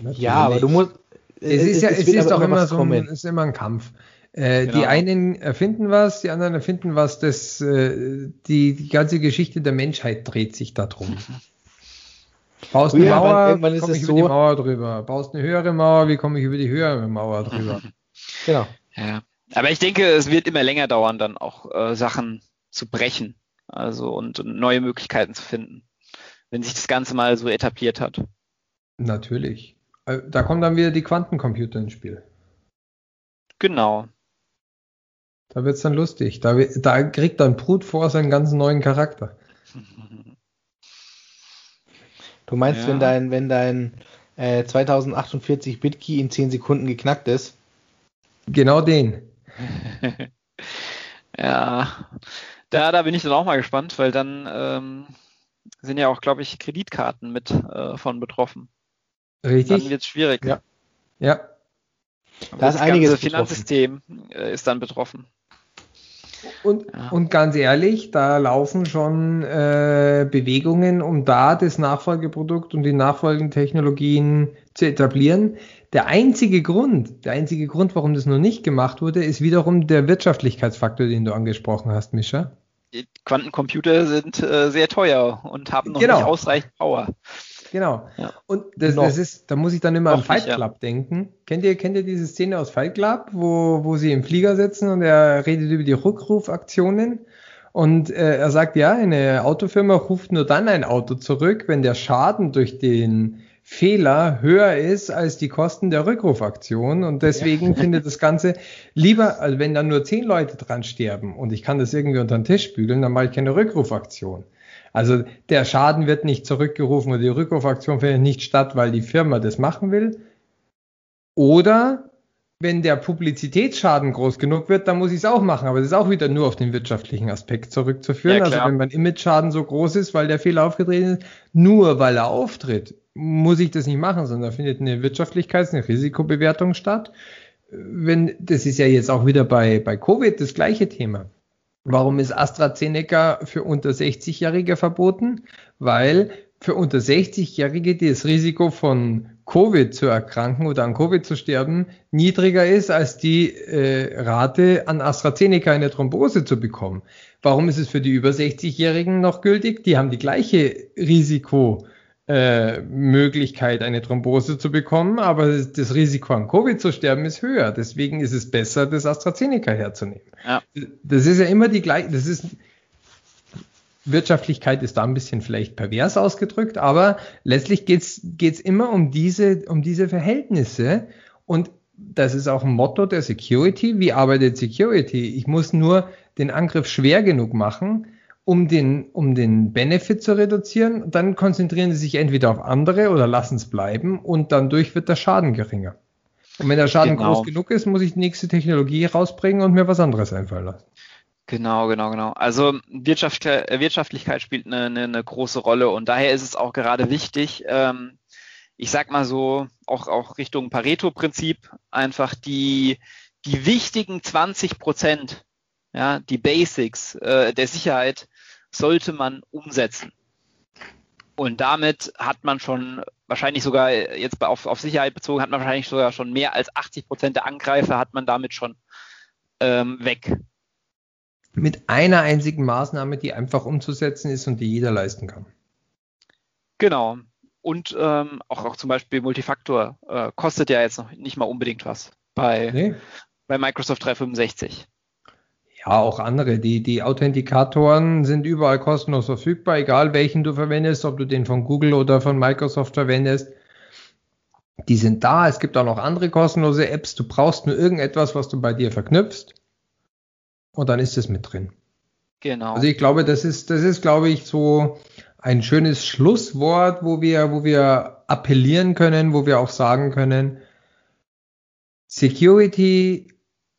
Natürlich. Ja, aber du musst. Es ist ja, es, es ist auch immer so ein, ist immer ein Kampf. Äh, genau. Die einen erfinden was, die anderen erfinden was. Das, äh, die, die ganze Geschichte der Menschheit dreht sich darum. Baust eine Mauer, komme ich über so die Mauer drüber. Baust eine höhere Mauer, wie komme ich über die höhere Mauer drüber? (laughs) genau. Ja. Aber ich denke, es wird immer länger dauern, dann auch äh, Sachen zu brechen. Also und neue Möglichkeiten zu finden, wenn sich das Ganze mal so etabliert hat. Natürlich. Äh, da kommen dann wieder die Quantencomputer ins Spiel. Genau. Da wird es dann lustig. Da, da kriegt dann Brute Force einen ganz neuen Charakter. (laughs) Du meinst, ja. wenn dein, wenn dein äh, 2048 Bit-Key in 10 Sekunden geknackt ist? Genau den. (laughs) ja, da, da bin ich dann auch mal gespannt, weil dann ähm, sind ja auch, glaube ich, Kreditkarten mit äh, von betroffen. Richtig. Dann wird es schwierig. Ja. ja. Da ist einiges ganze Finanzsystem äh, ist dann betroffen. Und, ja. und ganz ehrlich, da laufen schon äh, Bewegungen, um da das Nachfolgeprodukt und die nachfolgenden Technologien zu etablieren. Der einzige Grund, der einzige Grund, warum das noch nicht gemacht wurde, ist wiederum der Wirtschaftlichkeitsfaktor, den du angesprochen hast, Mischa. Die Quantencomputer sind äh, sehr teuer und haben noch genau. nicht ausreichend Power. Genau. Ja. Und das, das, ist, da muss ich dann immer an Fight Club ja. denken. Kennt ihr, kennt ihr diese Szene aus Fight Club, wo, wo sie im Flieger sitzen und er redet über die Rückrufaktionen? Und äh, er sagt, ja, eine Autofirma ruft nur dann ein Auto zurück, wenn der Schaden durch den Fehler höher ist als die Kosten der Rückrufaktion und deswegen ja. findet das Ganze lieber, also wenn dann nur zehn Leute dran sterben und ich kann das irgendwie unter den Tisch bügeln, dann mache ich keine Rückrufaktion. Also der Schaden wird nicht zurückgerufen oder die Rückrufaktion findet nicht statt, weil die Firma das machen will. Oder wenn der Publizitätsschaden groß genug wird, dann muss ich es auch machen. Aber das ist auch wieder nur auf den wirtschaftlichen Aspekt zurückzuführen. Ja, also wenn mein Image-Schaden so groß ist, weil der Fehler aufgetreten ist, nur weil er auftritt, muss ich das nicht machen, sondern da findet eine Wirtschaftlichkeits-, eine Risikobewertung statt. Wenn, das ist ja jetzt auch wieder bei, bei Covid das gleiche Thema. Warum ist AstraZeneca für unter 60-Jährige verboten? Weil für unter 60-Jährige das Risiko von Covid zu erkranken oder an Covid zu sterben niedriger ist als die äh, Rate an AstraZeneca eine Thrombose zu bekommen. Warum ist es für die über 60-Jährigen noch gültig? Die haben die gleiche Risiko äh, Möglichkeit, eine Thrombose zu bekommen, aber das Risiko an Covid zu sterben ist höher. Deswegen ist es besser, das AstraZeneca herzunehmen. Ja. Das ist ja immer die gleiche, das ist Wirtschaftlichkeit ist da ein bisschen vielleicht pervers ausgedrückt, aber letztlich geht's geht's immer um diese, um diese Verhältnisse und das ist auch ein Motto der Security. Wie arbeitet Security? Ich muss nur den Angriff schwer genug machen, um den, um den Benefit zu reduzieren. Dann konzentrieren sie sich entweder auf andere oder lassen es bleiben und dann durch wird der Schaden geringer. Und wenn der Schaden genau. groß genug ist, muss ich die nächste Technologie rausbringen und mir was anderes einfallen lassen. Genau, genau, genau. Also Wirtschaft, Wirtschaftlichkeit spielt eine, eine, eine, große Rolle und daher ist es auch gerade wichtig, ähm, ich sag mal so, auch, auch Richtung Pareto-Prinzip, einfach die, die wichtigen 20 Prozent ja, die Basics äh, der Sicherheit sollte man umsetzen. Und damit hat man schon wahrscheinlich sogar jetzt auf, auf Sicherheit bezogen, hat man wahrscheinlich sogar schon mehr als 80 Prozent der Angreifer hat man damit schon ähm, weg. Mit einer einzigen Maßnahme, die einfach umzusetzen ist und die jeder leisten kann. Genau. und ähm, auch, auch zum Beispiel Multifaktor äh, kostet ja jetzt noch nicht mal unbedingt was bei, nee. bei Microsoft 365. Ja, auch andere. Die, die Authentikatoren sind überall kostenlos verfügbar, egal welchen du verwendest, ob du den von Google oder von Microsoft verwendest. Die sind da. Es gibt auch noch andere kostenlose Apps. Du brauchst nur irgendetwas, was du bei dir verknüpfst. Und dann ist es mit drin. Genau. Also ich glaube, das ist, das ist, glaube ich, so ein schönes Schlusswort, wo wir, wo wir appellieren können, wo wir auch sagen können, Security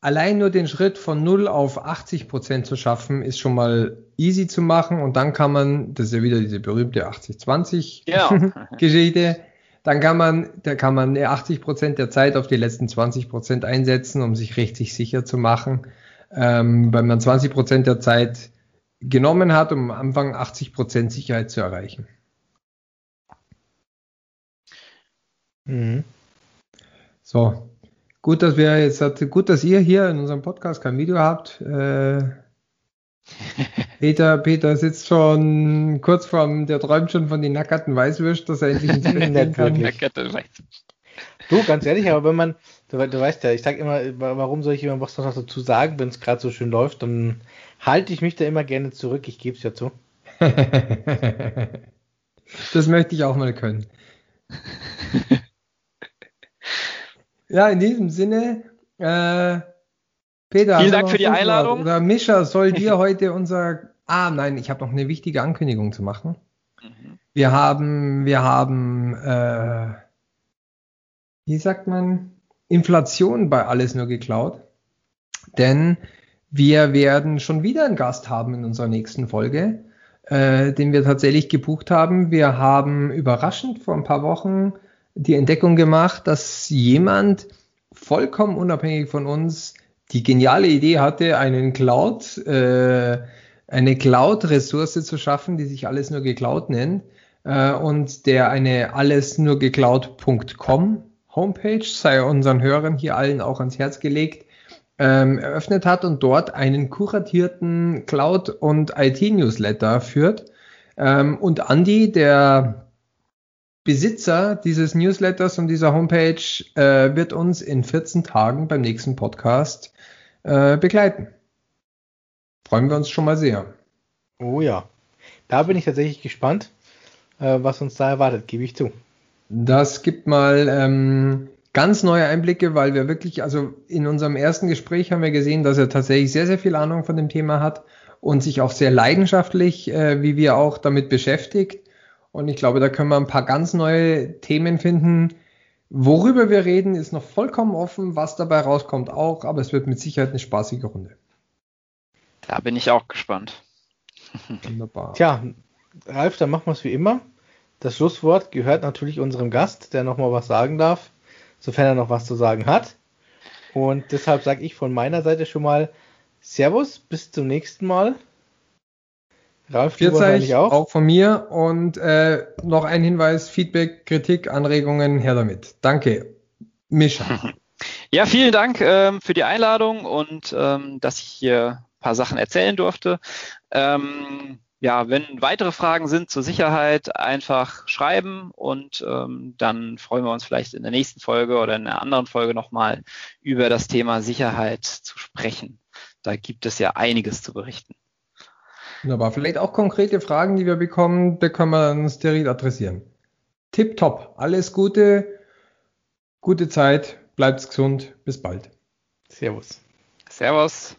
allein nur den Schritt von 0 auf 80 Prozent zu schaffen, ist schon mal easy zu machen und dann kann man, das ist ja wieder diese berühmte 80-20 genau. Geschichte, dann kann man, da kann man 80 Prozent der Zeit auf die letzten 20 Prozent einsetzen, um sich richtig sicher zu machen, ähm, weil man 20 Prozent der Zeit genommen hat, um am Anfang 80 Prozent Sicherheit zu erreichen. Mhm. So, Gut, dass wir jetzt, gut, dass ihr hier in unserem Podcast kein Video habt. Äh, (laughs) Peter, Peter sitzt schon kurz vorm, der träumt schon von den nackerten Weißwürst, dass er endlich ins Bett (laughs) kann. du, ganz ehrlich, aber wenn man, du, du weißt ja, ich sag immer, warum soll ich immer was dazu sagen, wenn es gerade so schön läuft, dann halte ich mich da immer gerne zurück, ich gebe es ja zu. (laughs) das möchte ich auch mal können. Ja, in diesem Sinne, äh, Peter. Vielen Dank für die Einladung. Oder Mischa, soll (laughs) dir heute unser. Ah, nein, ich habe noch eine wichtige Ankündigung zu machen. Mhm. Wir haben, wir haben, äh, wie sagt man, Inflation bei alles nur geklaut. Denn wir werden schon wieder einen Gast haben in unserer nächsten Folge, äh, den wir tatsächlich gebucht haben. Wir haben überraschend vor ein paar Wochen die Entdeckung gemacht, dass jemand vollkommen unabhängig von uns die geniale Idee hatte, einen Cloud, äh, eine Cloud-Ressource zu schaffen, die sich alles nur geklaut nennt äh, und der eine alles nur geklaut.com Homepage, sei unseren Hörern hier allen auch ans Herz gelegt, ähm, eröffnet hat und dort einen kuratierten Cloud- und IT-Newsletter führt. Ähm, und Andy, der Besitzer dieses Newsletters und dieser Homepage äh, wird uns in 14 Tagen beim nächsten Podcast äh, begleiten. Freuen wir uns schon mal sehr. Oh ja. Da bin ich tatsächlich gespannt, äh, was uns da erwartet, gebe ich zu. Das gibt mal ähm, ganz neue Einblicke, weil wir wirklich, also in unserem ersten Gespräch haben wir gesehen, dass er tatsächlich sehr, sehr viel Ahnung von dem Thema hat und sich auch sehr leidenschaftlich, äh, wie wir auch damit beschäftigt. Und ich glaube, da können wir ein paar ganz neue Themen finden. Worüber wir reden, ist noch vollkommen offen, was dabei rauskommt auch, aber es wird mit Sicherheit eine spaßige Runde. Da bin ich auch gespannt. (laughs) Wunderbar. Tja, Ralf, dann machen wir es wie immer. Das Schlusswort gehört natürlich unserem Gast, der nochmal was sagen darf, sofern er noch was zu sagen hat. Und deshalb sage ich von meiner Seite schon mal Servus, bis zum nächsten Mal. Ralf, du wahrscheinlich auch. Auch von mir. Und äh, noch ein Hinweis, Feedback, Kritik, Anregungen, her damit. Danke. Mischa. (laughs) Ja, vielen Dank ähm, für die Einladung und ähm, dass ich hier ein paar Sachen erzählen durfte. Ähm, ja, wenn weitere Fragen sind zur Sicherheit, einfach schreiben und ähm, dann freuen wir uns vielleicht in der nächsten Folge oder in einer anderen Folge nochmal über das Thema Sicherheit zu sprechen. Da gibt es ja einiges zu berichten. Wunderbar. Vielleicht auch konkrete Fragen, die wir bekommen, da können wir dann steril adressieren. Tipptopp. Alles Gute. Gute Zeit. Bleibt's gesund. Bis bald. Servus. Servus.